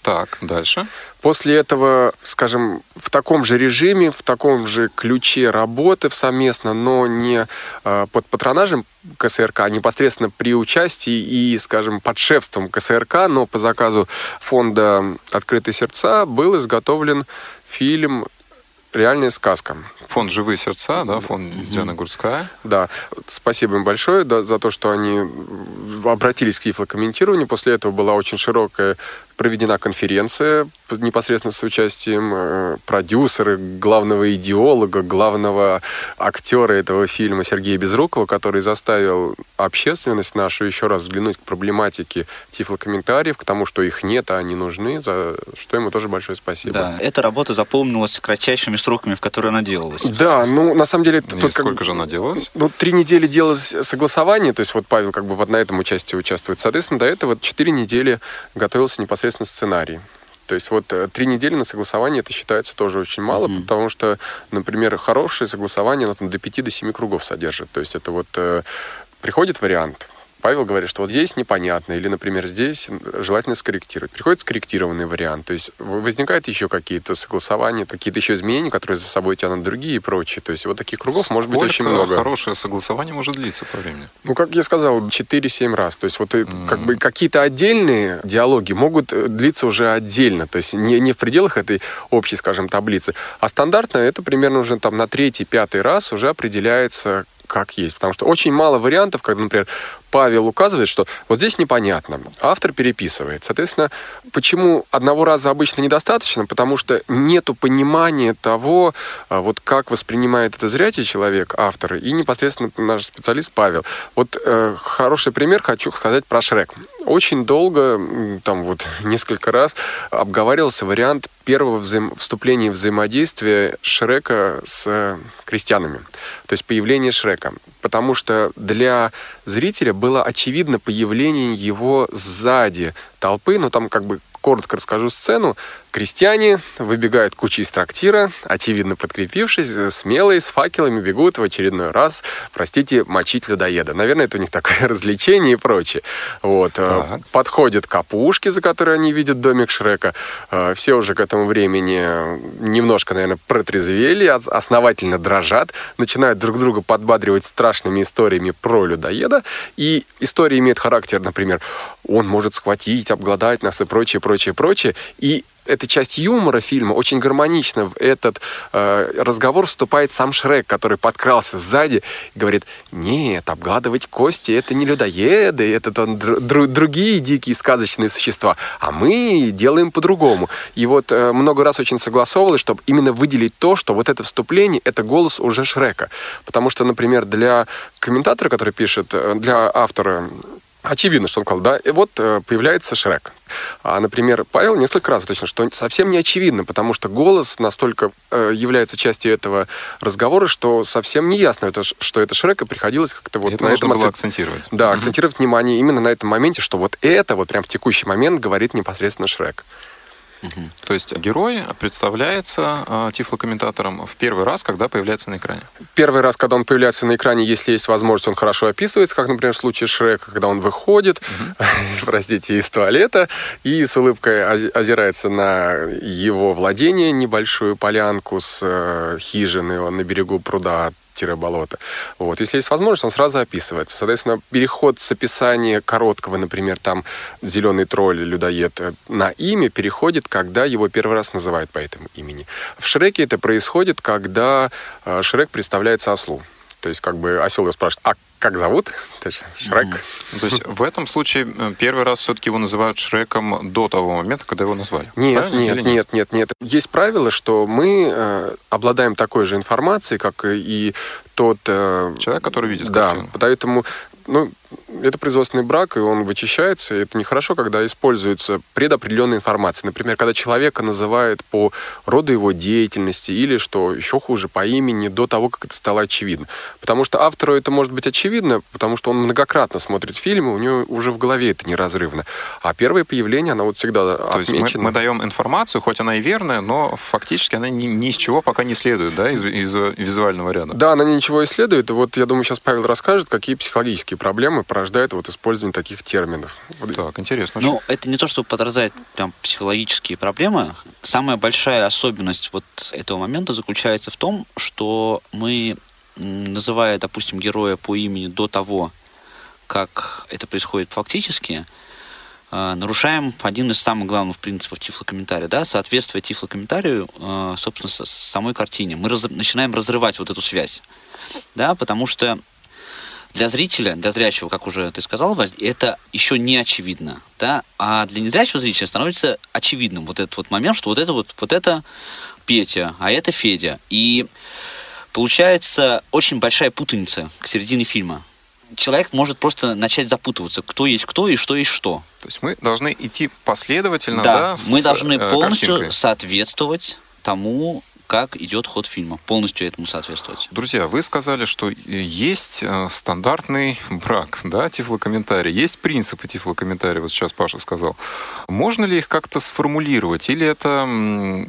Так, дальше. После этого, скажем, в таком же режиме, в таком же ключе работы совместно, но не э, под патронажем КСРК, а непосредственно при участии и, скажем, под шефством КСРК, но по заказу фонда «Открытые сердца» был изготовлен фильм «Реальная сказка». Фонд «Живые сердца», да, фонд Диана Гурская. Да, спасибо им большое да, за то, что они обратились к тифлокомментированию. После этого была очень широкая проведена конференция непосредственно с участием э, продюсера, главного идеолога, главного актера этого фильма Сергея Безрукова, который заставил общественность нашу еще раз взглянуть к проблематике тифлокомментариев, к тому, что их нет, а они нужны, за что ему тоже большое спасибо. Да, эта работа запомнилась кратчайшими сроками, в которые она делалась. Да, ну, на самом деле... И тут как сколько бы- же она делалась? Ну, три недели делалось согласование, то есть вот Павел как бы вот на этом участии участвует. Соответственно, до этого четыре недели готовился непосредственно сценарий. То есть вот э, три недели на согласование это считается тоже очень мало, Мгм. потому что, например, хорошее согласование оно там до пяти до семи кругов содержит. То есть это вот э, приходит вариант, Павел говорит, что вот здесь непонятно, или, например, здесь желательно скорректировать. Приходит скорректированный вариант, то есть возникают еще какие-то согласования, какие-то еще изменения, которые за собой тянут другие и прочее. То есть вот таких кругов может быть очень Сколько много. хорошее согласование может длиться по времени? Ну, как я сказал, 4-7 раз. То есть вот э, как бы какие-то отдельные диалоги могут э, длиться уже отдельно, то есть не, не в пределах этой общей, скажем, таблицы. А стандартно это примерно уже там на третий, пятый раз уже определяется как есть. Потому что очень мало вариантов, когда, например, Павел указывает, что вот здесь непонятно, автор переписывает. Соответственно, почему одного раза обычно недостаточно? Потому что нету понимания того, а, вот как воспринимает это зрячий человек, автор, и непосредственно наш специалист Павел. Вот э, хороший пример хочу сказать про Шрек. Очень долго, там вот несколько раз обговаривался вариант первого взаим- вступления в взаимодействие Шрека с э, крестьянами. То есть появление Шрека. Потому что для зрителя было очевидно появление его сзади толпы, но там как бы коротко расскажу сцену. Крестьяне выбегают куча из трактира, очевидно подкрепившись, э, смелые, с факелами бегут в очередной раз, простите, мочить людоеда. Наверное, это у них такое развлечение и прочее. Вот. э, Так. Подходят к опушке, за которой они видят домик Шрека. Э, Все уже к этому времени немножко, наверное, протрезвели, ос- основательно дрожат, начинают друг друга подбадривать страшными историями про людоеда. И история имеет характер, например, он может схватить, обглодать нас и прочее, прочее, прочее. И эта часть юмора фильма очень гармонична. В этот э, разговор вступает сам Шрек, который подкрался сзади и говорит, нет, обгладывать кости — это не людоеды, это там, др- другие дикие сказочные существа, а мы делаем по-другому. И вот э, много раз очень согласовывалось, чтобы именно выделить то, что вот это вступление — это голос уже Шрека. Потому что, например, для комментатора, который пишет, э, для автора очевидно, что он сказал, да, и вот э, появляется Шрек. А, например, Павел несколько раз точно, что совсем не очевидно, потому что голос настолько э, является частью этого разговора, что совсем не ясно, это, что это Шрек, и приходилось как-то вот это на этом было акцентировать. Да, акцентировать внимание именно на этом моменте, что вот это вот прям в текущий момент говорит непосредственно Шрек. Угу. То есть герой представляется э, тифлокомментатором в первый раз, когда появляется на экране? Первый раз, когда он появляется на экране, если есть возможность, он хорошо описывается, как, например, в случае Шрека, когда он выходит, угу. простите, из туалета и с улыбкой озирается на его владение, небольшую полянку с э, хижиной он на берегу пруда болото. Вот. Если есть возможность, он сразу описывается. Соответственно, переход с описания короткого, например, там зеленый тролль, людоед, э, на имя переходит, когда его первый раз называют по этому имени. В Шреке это происходит, когда э, Шрек представляется ослу. То есть, как бы осел его спрашивает, а как зовут? То есть Шрек. То есть в этом случае э, первый раз все-таки его называют Шреком до того момента, когда его назвали. Нет, нет, нет, нет, нет, нет. Есть правило, что мы э, обладаем такой же информацией, как и тот... Э, Человек, который видит Да, картину. поэтому ну, это производственный брак, и он вычищается. И это нехорошо, когда используется предопределенная информация. Например, когда человека называют по роду его деятельности или, что еще хуже, по имени до того, как это стало очевидно. Потому что автору это может быть очевидно, потому что он многократно смотрит фильмы, у него уже в голове это неразрывно. А первое появление, оно вот всегда То отмечено. есть мы, мы даем информацию, хоть она и верная, но фактически она ни, ни из чего пока не следует, да, из, из визуального ряда. Да, она ничего исследует. И вот я думаю, сейчас Павел расскажет, какие психологические проблемы порождает вот использование таких терминов. Так, интересно. Ну, это не то, что подразает там психологические проблемы. Самая большая особенность вот этого момента заключается в том, что мы, называя, допустим, героя по имени до того, как это происходит фактически, э, нарушаем один из самых главных принципов тифлокомментария, да, соответствие тифлокомментарию, э, собственно, самой картине. Мы раз, начинаем разрывать вот эту связь, да, потому что для зрителя, для зрячего, как уже ты сказал, это еще не очевидно, да, а для незрячего зрителя становится очевидным вот этот вот момент, что вот это вот, вот это Петя, а это Федя. И получается очень большая путаница к середине фильма. Человек может просто начать запутываться, кто есть кто и что есть что. То есть мы должны идти последовательно, да? да мы должны э, полностью картинкой. соответствовать тому, как идет ход фильма, полностью этому соответствовать. Друзья, вы сказали, что есть э, стандартный брак, да, тифлокомментарий, есть принципы тифлокомментария, вот сейчас Паша сказал. Можно ли их как-то сформулировать, или это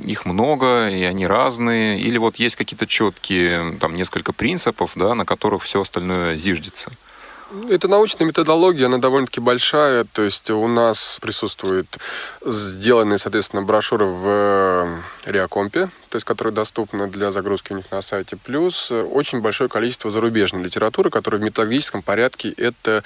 их много, и они разные, или вот есть какие-то четкие, там, несколько принципов, да, на которых все остальное зиждется? Это научная методология, она довольно-таки большая. То есть у нас присутствуют сделанные, соответственно, брошюры в Реакомпе, то есть которые доступны для загрузки у них на сайте. Плюс очень большое количество зарубежной литературы, которая в методологическом порядке это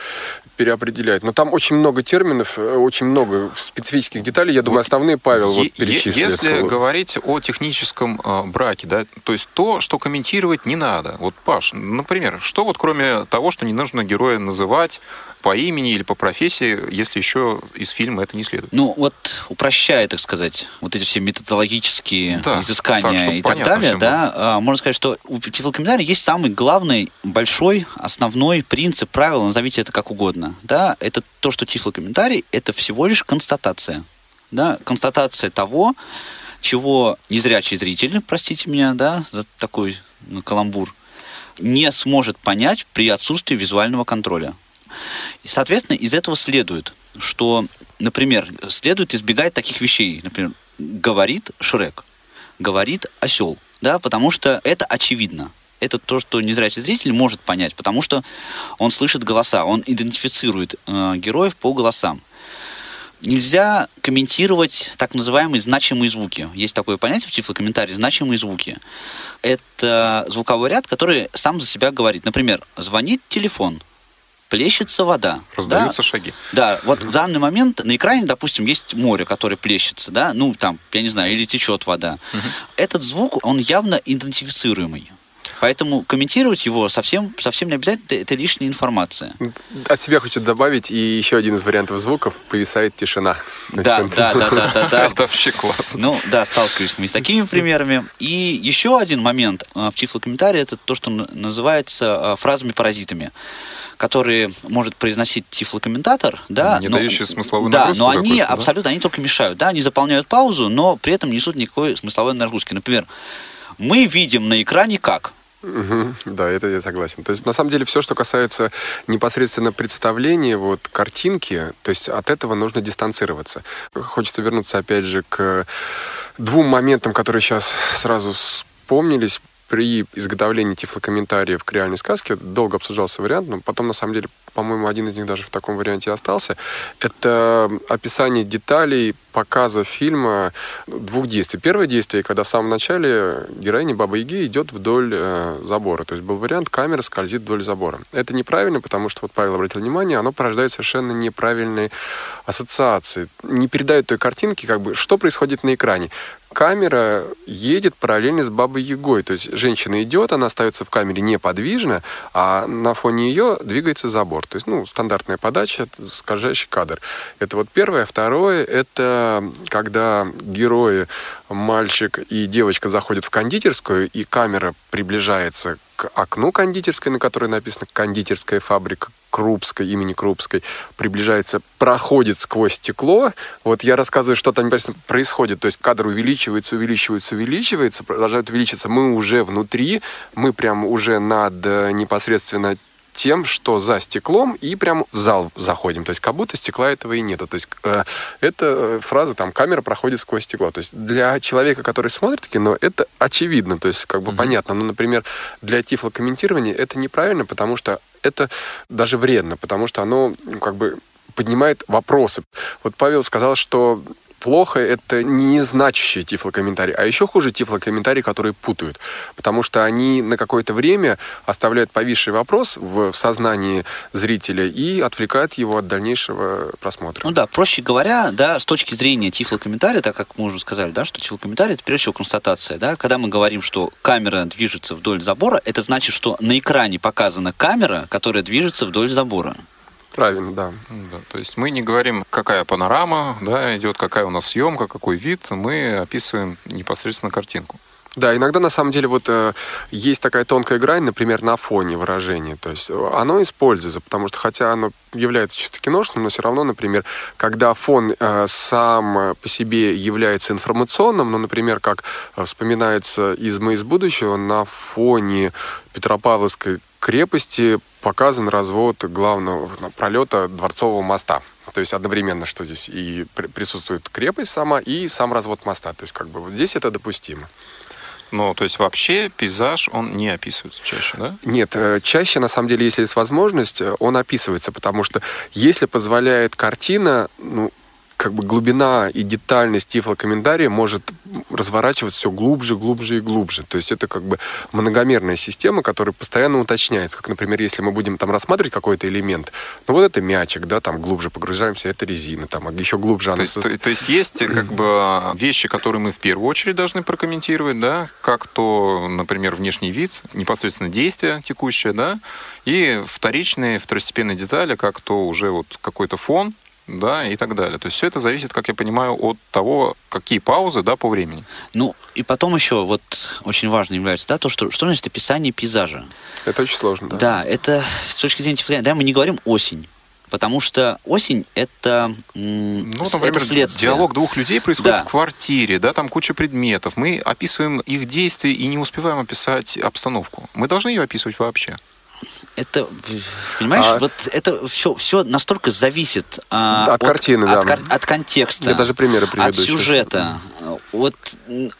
переопределяет. Но там очень много терминов, очень много специфических деталей. Я думаю, основные Павел вот перечислил. Если говорить о техническом э, браке, да, то есть то, что комментировать не надо. Вот, Паш, например, что вот кроме того, что не нужно героя называть по имени или по профессии, если еще из фильма это не следует. Ну, вот упрощая, так сказать, вот эти все методологические да, изыскания так, и так далее, да, было. можно сказать, что у тифлокомментария есть самый главный, большой, основной принцип, правило, назовите это как угодно, да, это то, что тифлокомментарий — это всего лишь констатация, да, констатация того, чего незрячий зритель, простите меня, да, за такой каламбур, не сможет понять при отсутствии визуального контроля. И, соответственно, из этого следует, что, например, следует избегать таких вещей. Например, говорит Шрек, говорит осел, да, потому что это очевидно. Это то, что незрячий зритель может понять, потому что он слышит голоса, он идентифицирует э, героев по голосам. Нельзя комментировать так называемые значимые звуки. Есть такое понятие в тифлокомментарии – значимые звуки. Это звуковой ряд, который сам за себя говорит. Например, звонит телефон. Плещется вода. Раздаются да? шаги. Да, вот в данный момент на экране, допустим, есть море, которое плещется, да, ну там, я не знаю, или течет вода. Этот звук, он явно идентифицируемый. Поэтому комментировать его совсем, совсем не обязательно, это, лишняя информация. От себя хочет добавить и еще один из вариантов звуков повисает тишина. Да, да, да, да, да, да. Это вообще классно. Ну, да, сталкивались мы с такими примерами. И еще один момент э, в тифлокомментарии, это то, что называется э, фразами-паразитами которые может произносить тифлокомментатор, да, Не но- дающие смысловую да, но они да? абсолютно, они только мешают, да, они заполняют паузу, но при этом не несут никакой смысловой нагрузки. Например, мы видим на экране как, Мгм. Да, это я согласен. То есть, на самом деле, все, что касается непосредственно представления вот, картинки, то есть от этого нужно дистанцироваться. Хочется вернуться, опять же, к двум моментам, которые сейчас сразу вспомнились. При изготовлении тифлокомментариев к реальной сказке долго обсуждался вариант, но потом, на самом деле, по-моему, один из них даже в таком варианте остался. Это описание деталей показа фильма двух действий. Первое действие, когда в самом начале героиня Баба Яги идет вдоль э, забора. То есть был вариант, камера скользит вдоль забора. Это неправильно, потому что, вот Павел обратил внимание, оно порождает совершенно неправильные ассоциации. Не передает той картинки, как бы, что происходит на экране. Камера едет параллельно с Бабой Ягой. То есть женщина идет, она остается в камере неподвижно, а на фоне ее двигается забор. То есть, ну, стандартная подача, скользящий кадр. Это вот первое. Второе, это когда герои, мальчик и девочка заходят в кондитерскую, и камера приближается к окну кондитерской, на которой написано «Кондитерская фабрика Крупской, имени Крупской, приближается, проходит сквозь стекло. Вот я рассказываю, что там непосредственно происходит. То есть кадр увеличивается, увеличивается, увеличивается, продолжает увеличиваться. Мы уже внутри, мы прям уже над э, непосредственно тем, что за стеклом, и прям в зал заходим. То есть как будто стекла этого и нету. То есть э, эта э, фраза, там, камера проходит сквозь стекло. То есть для человека, который смотрит кино, это очевидно, то есть как бы понятно. Но, например, для тифлокомментирования это неправильно, потому что это даже вредно, потому что оно ну, как бы поднимает вопросы. Вот Павел сказал, что плохо это не значащие тифлокомментарии, а еще хуже тифлокомментарии, которые путают, потому что они на какое-то время оставляют повисший вопрос в, сознании зрителя и отвлекают его от дальнейшего просмотра. Ну да, проще говоря, да, с точки зрения тифлокомментария, так как мы уже сказали, да, что тифлокомментарий это прежде всего констатация, да, когда мы говорим, что камера движется вдоль забора, это значит, что на экране показана камера, которая движется вдоль забора. Правильно, да. Да, то есть мы не говорим, какая панорама да, идет, какая у нас съемка, какой вид, мы описываем непосредственно картинку. Да, иногда на самом деле вот э, есть такая тонкая грань, например, на фоне выражения. То есть э, оно используется, потому что хотя оно является чисто киношным, но все равно, например, когда фон э, сам по себе является информационным, ну, например, как э, вспоминается из «Мы из будущего», на фоне Петропавловской крепости показан развод главного пролета Дворцового моста. То есть одновременно, что здесь и при- присутствует крепость сама, и сам развод моста. То есть как бы вот здесь это допустимо. Ну, то есть вообще пейзаж, он не описывается чаще, да? Нет, э, чаще, на самом деле, если есть возможность, э, он описывается, потому что если позволяет картина, ну, как бы глубина и детальность тифлокомментария может разворачиваться все глубже, глубже и глубже. То есть это как бы многомерная система, которая постоянно уточняется. Как, например, если мы будем там рассматривать какой-то элемент, ну вот это мячик, да, там глубже погружаемся, это резина, там а еще глубже То она... есть, со- то, то есть есть как бы вещи, которые мы в первую очередь должны прокомментировать, да, как то, например, внешний вид, непосредственно действие текущее, да, и вторичные, второстепенные детали, как то уже вот какой-то фон, да, и так далее. То есть все это зависит, как я понимаю, от того, какие паузы, да, по времени. Ну, и потом еще вот очень важно является, да, то, что, что значит описание пейзажа. Это очень сложно, да. Да, это с точки зрения тифлокомментария, да, мы не говорим осень, потому что осень это, Ну, например, это следствие. диалог двух людей происходит Да. в квартире, да, там куча предметов. Мы описываем их действия и не успеваем описать обстановку. Мы должны ее описывать вообще. Это, понимаешь, А- вот это все, все настолько зависит а, От картины, от, да. кар- от контекста, Я даже примеры приведу от сейчас. сюжета. Вот,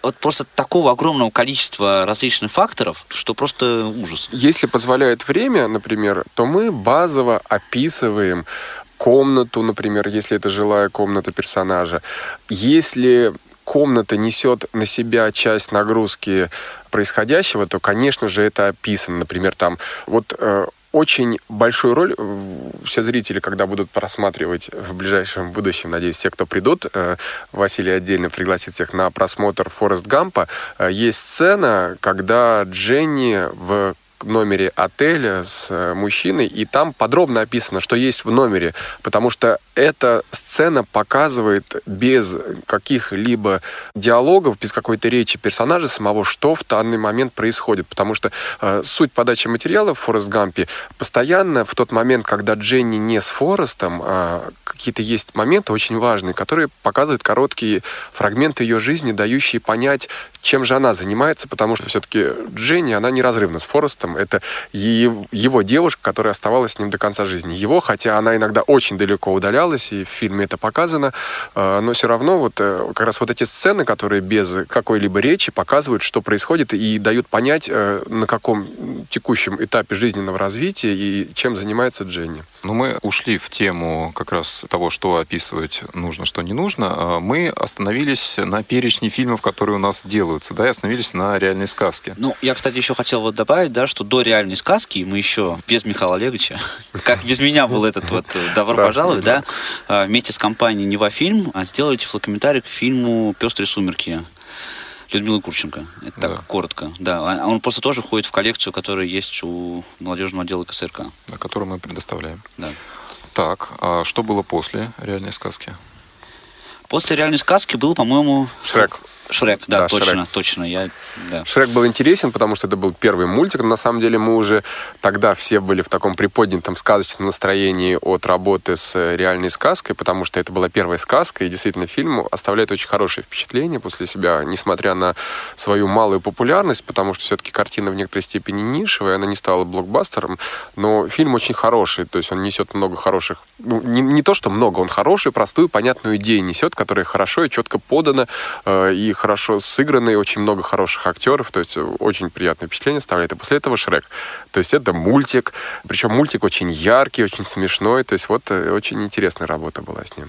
вот просто такого огромного количества различных факторов, что просто ужас. Если позволяет время, например, то мы базово описываем комнату, например, если это жилая комната персонажа. Если комната несет на себя часть нагрузки происходящего, то, конечно же, это описано. Например, там вот э, очень большую роль все зрители, когда будут просматривать в ближайшем будущем, надеюсь, все, кто придут, э, Василий отдельно пригласит всех на просмотр Форест Гампа, э, есть сцена, когда Дженни в номере отеля с э, мужчиной, и там подробно описано, что есть в номере, потому что эта сцена показывает без каких-либо диалогов, без какой-то речи персонажа самого, что в данный момент происходит, потому что э, суть подачи материала в Форест Гампе постоянно в тот момент, когда Дженни не с Форестом, э, какие-то есть моменты очень важные, которые показывают короткие фрагменты ее жизни, дающие понять, чем же она занимается, потому что все-таки Дженни, она неразрывна с Форестом. Это его девушка, которая оставалась с ним до конца жизни. Его, хотя она иногда очень далеко удалялась, и в фильме это показано, э, но все равно вот э, как раз вот эти сцены, которые без какой-либо речи показывают, что происходит, и дают понять, э, на каком текущем этапе жизненного развития и чем занимается Дженни. Ну, мы ушли в тему как раз того, что описывать нужно, что не нужно. А мы остановились на перечне фильмов, которые у нас делаются, да, и остановились на реальной сказке. Ну, я, кстати, еще хотел вот добавить, да, что до реальной сказки мы еще без Михаила Олеговича, как без меня был этот вот «Добро пожаловать», да, а, вместе с компанией «Нева фильм» сделали тифлокомментарий к фильму «Пестрые сумерки» Людмилы Курченко. Это так, да. коротко. Да. А он просто тоже входит в коллекцию, которая есть у молодежного отдела КСРК. На которую мы предоставляем. Да. Так, а что было после реальной сказки? После реальной сказки был, по-моему... Шрек. Шрек, да, да точно, Шрек. точно. Я, да. Шрек был интересен, потому что это был первый мультик. Но на самом деле мы уже тогда все были в таком приподнятом сказочном настроении от работы с реальной сказкой, потому что это была первая сказка, и действительно фильм оставляет очень хорошее впечатление после себя, несмотря на свою малую популярность, потому что все-таки картина в некоторой степени нишевая, она не стала блокбастером, но фильм очень хороший, то есть он несет много хороших, ну, не, не то, что много, он хороший, простую, понятную идею несет, которая хорошо и четко подана, э, и хорошо сыграны, очень много хороших актеров, то есть очень приятное впечатление оставляет. И после этого Шрек. То есть это мультик, причем мультик очень яркий, очень смешной, то есть вот э, очень интересная работа была с ним.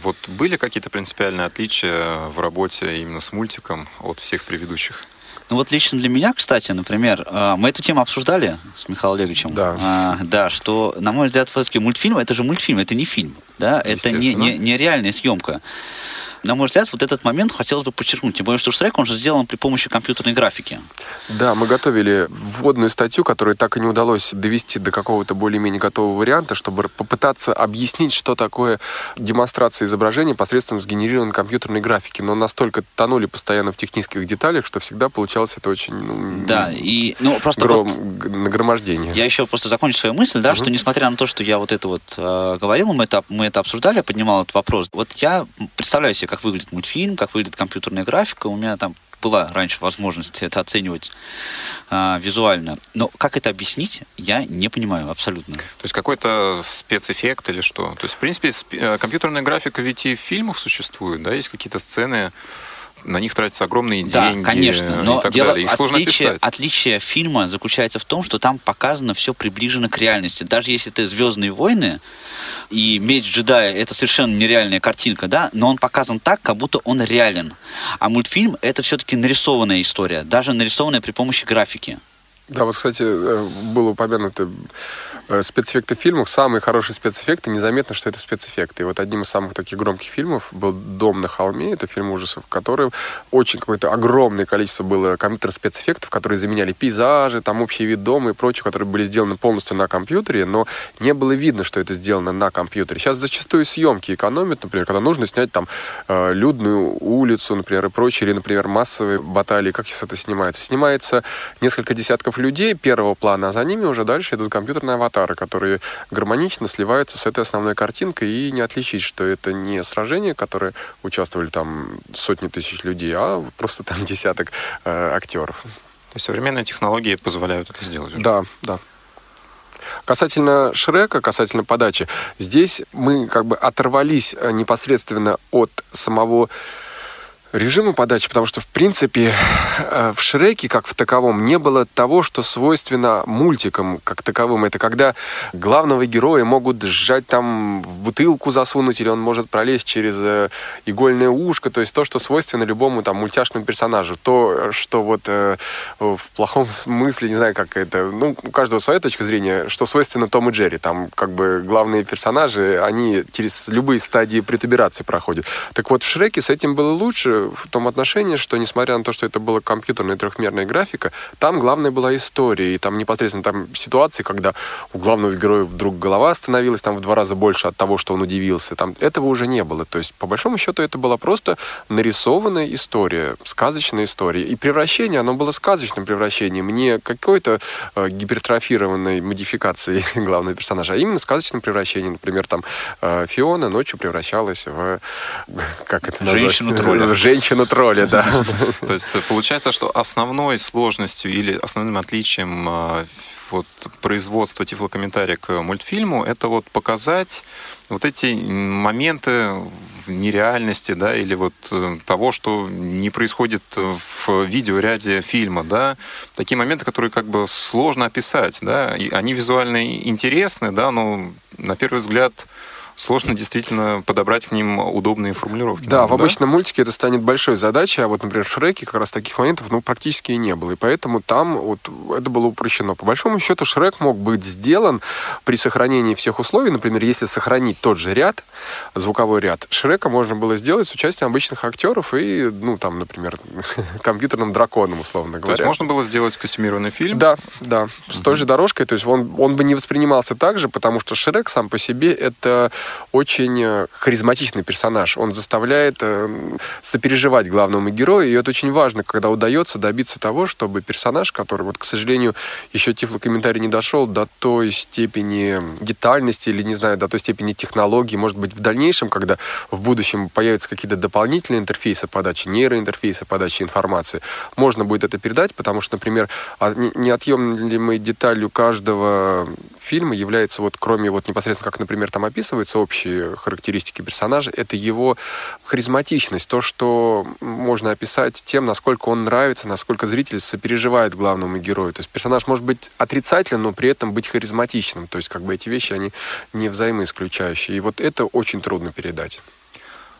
Вот были какие-то принципиальные отличия в работе именно с мультиком от всех предыдущих? Ну вот лично для меня, кстати, например, э, мы эту тему обсуждали с Михаилом Олеговичем. Да. А, да, что, на мой взгляд, все-таки мультфильм это же мультфильм, это не фильм. Да? Это не, не, не реальная съемка на мой взгляд, вот этот момент хотелось бы подчеркнуть. Тем более, что Шрек, он же сделан при помощи компьютерной графики. Да, мы готовили вводную статью, которую так и не удалось довести до какого-то более-менее готового варианта, чтобы попытаться объяснить, что такое демонстрация изображения посредством сгенерированной компьютерной графики. Но настолько тонули постоянно в технических деталях, что всегда получалось это очень... Ну, да, и ну, просто гром, вот нагромождение. Я еще просто закончу свою мысль, да, угу. что несмотря на то, что я вот это вот э, говорил, мы это, мы это обсуждали, я поднимал этот вопрос. Вот я представляю себе, как выглядит мультфильм, как выглядит компьютерная графика. У меня там была раньше возможность это оценивать а, визуально. Но как это объяснить, я не понимаю абсолютно. То есть какой-то спецэффект или что? То есть, в принципе, э, компьютерная графика ведь и в фильмах существует, да, есть какие-то сцены, на них тратятся огромные да, деньги конечно, но и так дело, далее. Их сложно отличие, писать. отличие фильма заключается в том, что там показано все приближено к реальности. Даже если это «Звездные войны», и «Меч джедая» — это совершенно нереальная картинка, да, но он показан так, как будто он реален. А мультфильм — это все-таки нарисованная история, даже нарисованная при помощи графики. Да, вот, кстати, э, было упомянуто спецэффекты в фильмах, самые хорошие спецэффекты, незаметно, что это спецэффекты. И вот одним из самых таких громких фильмов был «Дом на холме», это фильм ужасов, в котором очень какое-то огромное количество было компьютерных спецэффектов, которые заменяли пейзажи, там общий вид дома и прочее, которые были сделаны полностью на компьютере, но не было видно, что это сделано на компьютере. Сейчас зачастую съемки экономят, например, когда нужно снять там э, людную улицу, например, и прочее, или, например, массовые баталии, как сейчас это снимается? Снимается несколько десятков людей первого плана, а за ними уже дальше идут компьютерные аватары аватары, которые гармонично сливаются с этой основной картинкой, и не отличить, что это не сражение, которые участвовали там сотни тысяч людей, а просто там десяток э, актеров. То есть современные технологии позволяют это сделать? Уже? Да, да. Касательно Шрека, касательно подачи, здесь мы как бы оторвались э, непосредственно от самого режима подачи, потому что, в принципе, э, в Шреке, как в таковом, не было того, что свойственно мультикам как таковым. Это когда главного героя могут сжать там в бутылку засунуть, или он может пролезть через э, игольное ушко, то есть то, что свойственно любому там мультяшному персонажу. То, что вот э, в плохом смысле, не знаю, как это, ну, у каждого своя точка зрения, что свойственно Том и Джерри. Там как бы главные персонажи, они через любые стадии притуберации проходят. Так вот, в Шреке с этим было лучше, в том отношении, что несмотря на то, что это была компьютерная трехмерная графика, там главная была история, и там непосредственно там ситуации, когда у главного героя вдруг голова остановилась там в два раза больше от того, что он удивился. Там этого уже не было. То есть, по большому счету, это была просто нарисованная история, сказочная история. И превращение, оно было сказочным превращением, не какой-то э, гипертрофированной модификацией главного персонажа, а именно сказочным превращением. Например, там э, Фиона ночью превращалась в... Как это назвать? Женщину-тролля. Женщину-тролля, да. То есть получается, что основной сложностью или основным отличием а, вот производства тифлокомментария к мультфильму это вот показать вот эти моменты нереальности, да, или вот э, того, что не происходит в видеоряде фильма, да, такие моменты, которые как бы сложно описать, да, и они визуально интересны, да, но на первый взгляд сложно действительно подобрать к ним удобные формулировки. Да, в обычном мультике это станет большой задачей, а вот, например, в Шреке как раз таких моментов ну, практически и не было. И поэтому там вот это было упрощено. По большому счету Шрек мог быть сделан при сохранении всех условий. Например, если сохранить тот же ряд, звуковой ряд, Шрека можно было сделать с участием обычных актеров и, ну, там, например, компьютерным драконом, условно говоря. То есть можно было сделать костюмированный фильм? Да, да. С той же дорожкой. То есть он, он бы не воспринимался так же, потому что Шрек сам по себе это очень э, харизматичный персонаж. Он заставляет э, сопереживать главному герою, и это очень важно, когда удается добиться того, чтобы персонаж, который, вот, к сожалению, еще тифлокомментарий не дошел до той степени детальности или, не знаю, до той степени технологии, может быть, в дальнейшем, когда в будущем появятся какие-то дополнительные интерфейсы подачи, нейроинтерфейсы подачи информации, можно будет это передать, потому что, например, а, неотъемлемой деталью каждого фильма является вот кроме вот непосредственно, как, например, там общие характеристики персонажа, это его харизматичность, то, что можно описать тем, насколько он нравится, насколько зритель сопереживает главному герою. То есть персонаж может быть отрицательным, но при этом быть харизматичным. То есть как бы эти вещи, они не взаимоисключающие. И вот это очень трудно передать.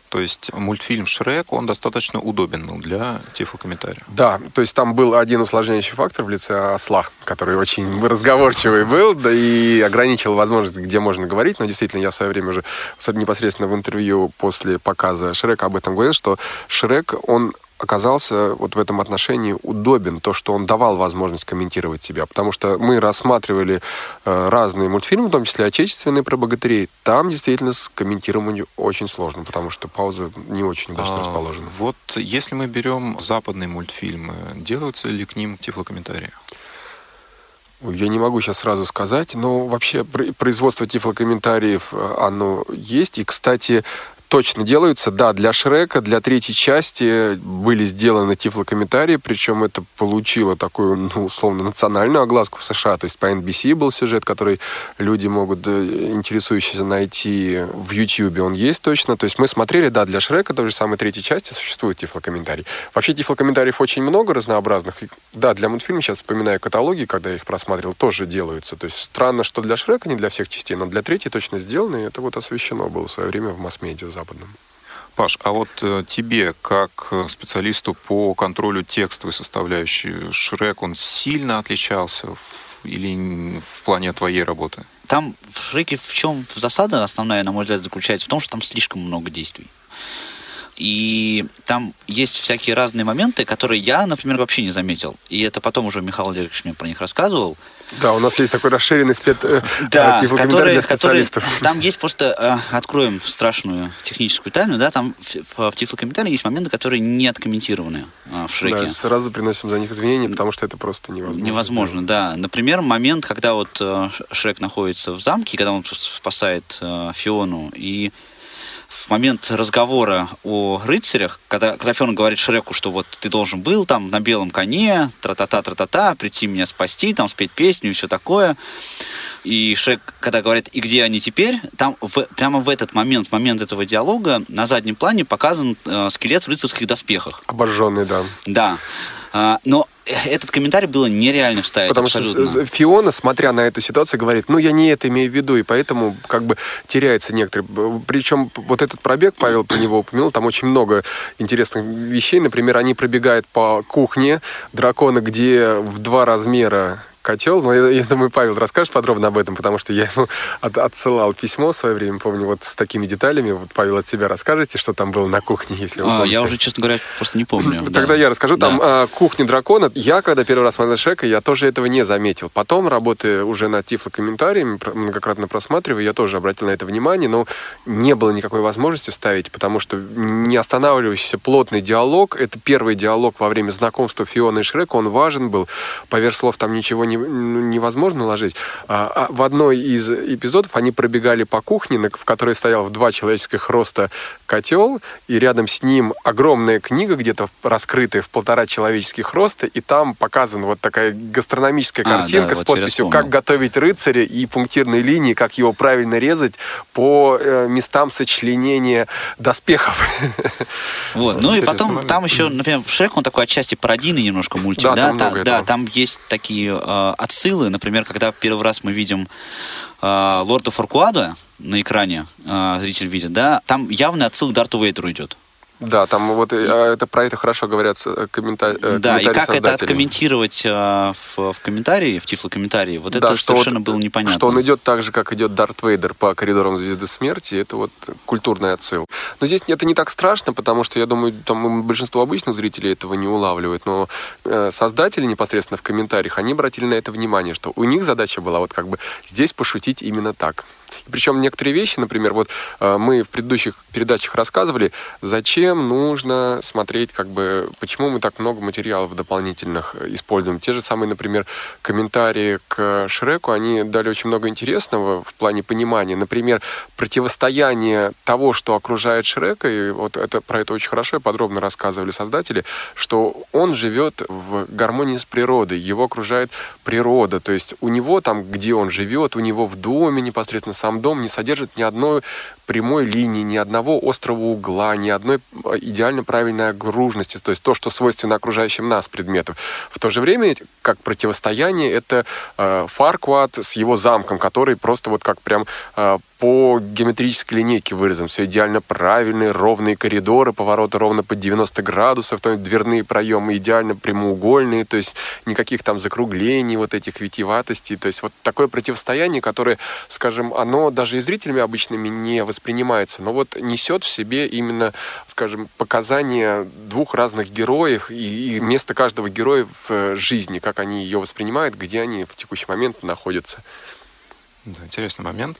То есть мультфильм «Шрек», он достаточно удобен был для тифлокомментария. Да, то есть там был один усложняющий фактор в лице осла, который очень разговорчивый был, да и ограничил возможность, где можно говорить. Но действительно, я в свое время уже непосредственно в интервью после показа Шрека об этом говорил, что Шрек, он оказался вот в этом отношении удобен, то, что он давал возможность комментировать себя. Потому что мы рассматривали э, разные мультфильмы, в том числе отечественные про богатырей. Там действительно с комментированием очень сложно, потому что пауза не очень удачно а, расположена. Вот если мы берем западные мультфильмы, делаются ли к ним тифлокомментарии? Я не могу сейчас сразу сказать, но вообще производство тифлокомментариев, э, оно есть. И, кстати, точно делаются. Да, для Шрека, для третьей части были сделаны тифлокомментарии, причем это получило такую, ну, условно, национальную огласку в США. То есть по NBC был сюжет, который люди могут, э, интересующиеся, найти в YouTube. Он есть точно. То есть мы смотрели, да, для Шрека, той же самой третьей части, существует тифлокомментарий. Вообще тифлокомментариев очень много разнообразных. И, да, для мультфильма, сейчас вспоминаю каталоги, когда я их просматривал, тоже делаются. То есть странно, что для Шрека не для всех частей, но для третьей точно сделано, и это вот освещено было в свое время в масс-медиа западном. Паш, а вот э, тебе, как э, специалисту по контролю текстовой составляющей, Шрек, он сильно отличался или в плане твоей работы? Там в Шреке в чем засада основная, на мой взгляд, заключается в том, что там слишком много действий. И там есть всякие разные моменты, которые я, например, вообще не заметил. И это потом уже Михаил Олегович мне про них рассказывал. Да, у нас есть такой расширенный спец... Э, да, который, для специалистов. Который, там есть просто, э, откроем страшную техническую тайну, да, там в, в тифлокомментарии есть моменты, которые не откомментированы э, в Шреке. Да, сразу приносим за них извинения, потому что это просто невозможно. Невозможно, да. Например, момент, когда вот Шрек находится в замке, когда он спасает Фиону, и в момент разговора о рыцарях, когда, когда Фиона говорит Шреку, что вот ты должен был там на белом коне, тра-та-та, тра-та-та, прийти меня спасти, там спеть песню и все такое, И Шрек, когда говорит, и где они теперь, там в, прямо в этот момент, в момент этого диалога, на заднем плане показан э, скелет в рыцарских доспехах. Обожженный, да. Да. А, но этот комментарий было нереально вставить. Потому абсолютно. что Фиона, смотря на эту ситуацию, говорит, ну, я не это имею в виду, и поэтому как бы теряется некоторые... Причем вот этот пробег, Павел про него упомянул, там очень много интересных вещей. Например, они пробегают по кухне дракона, где в два размера котел. Но я, я думаю, Павел расскажет подробно об этом, потому что я ему от, отсылал письмо в свое время, помню, вот с такими деталями. Вот, Павел, от себя расскажете, что там было на кухне, если вы а, Я уже, честно говоря, просто не помню. Тогда я расскажу. Там а, кухня дракона. Я, когда первый раз смотрел Шека, я тоже этого не заметил. Потом, работая уже над тифлокомментариями, многократно просматривая, я тоже обратил на это внимание, но не было никакой возможности ставить, потому что не останавливающийся плотный диалог, это первый диалог во время знакомства Фиона и Шрека, он важен был. Поверх слов там ничего не, невозможно ложить. А, а в одной из эпизодов они пробегали по кухне, в которой стоял в два человеческих роста котел, и рядом с ним огромная книга, где-то раскрытая в полтора человеческих роста, и там показана вот такая гастрономическая а, картинка да, с вот подписью «Как готовить рыцаря» и пунктирной линии, как его правильно резать по э, местам сочленения доспехов. Вот. Ну и потом там еще, например, Шрек, он такой отчасти пародийный немножко мультик, да? Да, там, там да, там есть такие э, отсылы. Например, когда первый раз мы видим э, Лорда Фаркуада на экране, э, зритель видит, да, там явный отсыл к Дарту Вейдеру идет. Да, там вот а, это про это хорошо говорят э, коммента... Э, да, и как создателей. это откомментировать э, в, в комментарии, в тифлокомментарии, вот да, это совершенно вот, было непонятно. Что он идет так же, как идет Дарт Вейдер по коридорам Звезды Смерти, это вот культурный отсыл. Но здесь это не так страшно, потому что, я думаю, там большинство обычных зрителей этого не улавливает, но э, создатели непосредственно в комментариях, они обратили на это внимание, что у них задача была вот как бы здесь пошутить именно так. Причем некоторые вещи, например, вот э, мы в предыдущих передачах рассказывали, зачем нужно смотреть, как бы, почему мы так много материалов дополнительных используем. Те же самые, например, комментарии к Шреку, они дали очень много интересного в плане понимания. Например, противостояние того, что окружает Шрека, и вот это, про это очень хорошо и подробно рассказывали создатели, что он живет в гармонии с природой, его окружает природа, то есть у него там, где он живет, у него в доме непосредственно сам дом не содержит ни одной прямой линии, ни одного острого угла, ни одной а, идеально правильной окружности, то есть то, что свойственно окружающим нас предметам. В то же время, как противостояние, это э, Фаркват с его замком, который просто вот как прям э, по геометрической линейке вырезан. Все идеально правильные, ровные коридоры, повороты ровно под 90 градусов, то есть дверные проемы идеально прямоугольные, то есть никаких там закруглений, вот этих витиеватостей. То есть вот такое противостояние, которое, скажем, оно даже и зрителями обычными не воспринимается, но вот несет в себе именно, скажем, показания двух разных героев и, и место каждого героя в жизни, как они ее воспринимают, где они в текущий момент находятся. Да, интересный момент.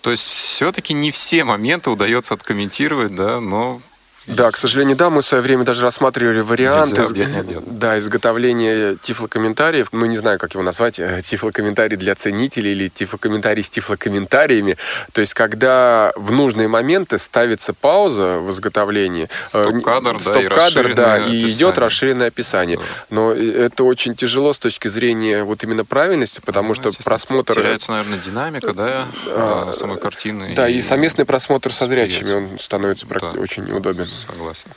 То есть все-таки не все моменты удается откомментировать, да, но да, к сожалению, да, мы в свое время даже рассматривали вариант из... да, изготовления тифлокомментариев. Ну, не знаю, как его назвать, э, тифлокомментарий для ценителей или тифлокомментарий с тифлокомментариями. То есть, когда в нужные моменты ставится пауза в изготовлении, э, стоп-кадр, да, стоп-кадр, да, и идет расширенное описание. Но это очень тяжело с точки зрения вот именно правильности, потому ну, что просмотр... Теряется, наверное, динамика, да, а, самой картины. Да, и, и совместный просмотр со зрячими, он становится да. очень неудобен. Согласен.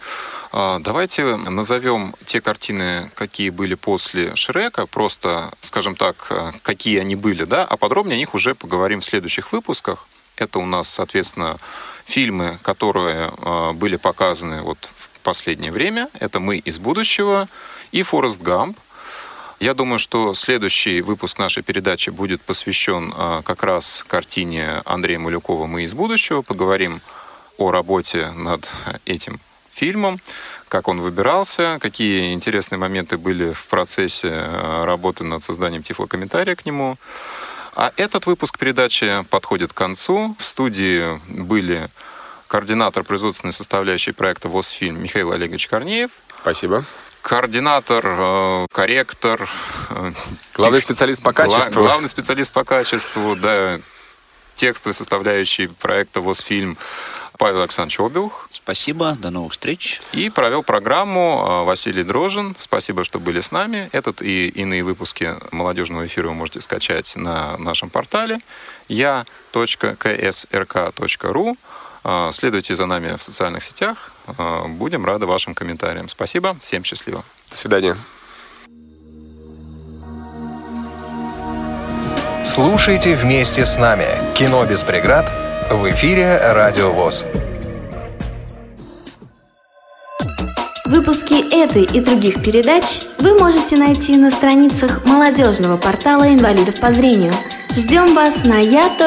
А, давайте назовем те картины, какие были после Шрека, просто, скажем так, э, какие они были, да, а подробнее о них уже поговорим в следующих выпусках. Это у нас, соответственно, фильмы, которые э, были показаны вот в последнее время. Это «Мы из будущего» и «Форест Гамп». Я думаю, что следующий выпуск нашей передачи будет посвящен э, как раз картине Андрея Малюкова «Мы из будущего». Поговорим о работе над этим фильмом, как он выбирался, какие интересные моменты были в процессе э, работы над созданием тифлокомментария к нему. А этот выпуск передачи подходит к концу. В студии были координатор производственной составляющей проекта ВОЗ-фильм Михаил Олегович Корнеев. Спасибо. Координатор, э, корректор. Э, главный специалист по качеству. Главный специалист по качеству, да. Текстовой составляющей проекта ВОЗ-фильм Павел Александрович Обиух. Спасибо, до новых встреч. И провел программу Василий Дрожин. Спасибо, что были с нами. Этот и иные выпуски молодежного эфира вы можете скачать на нашем портале я.ксрк.ру. Следуйте за нами в социальных сетях. Будем рады вашим комментариям. Спасибо. Всем счастливо. До свидания. Слушайте вместе с нами «Кино без преград» в эфире «Радио ВОЗ». Выпуски этой и других передач вы можете найти на страницах молодежного портала инвалидов по зрению. Ждем вас на я.ксрк.ру.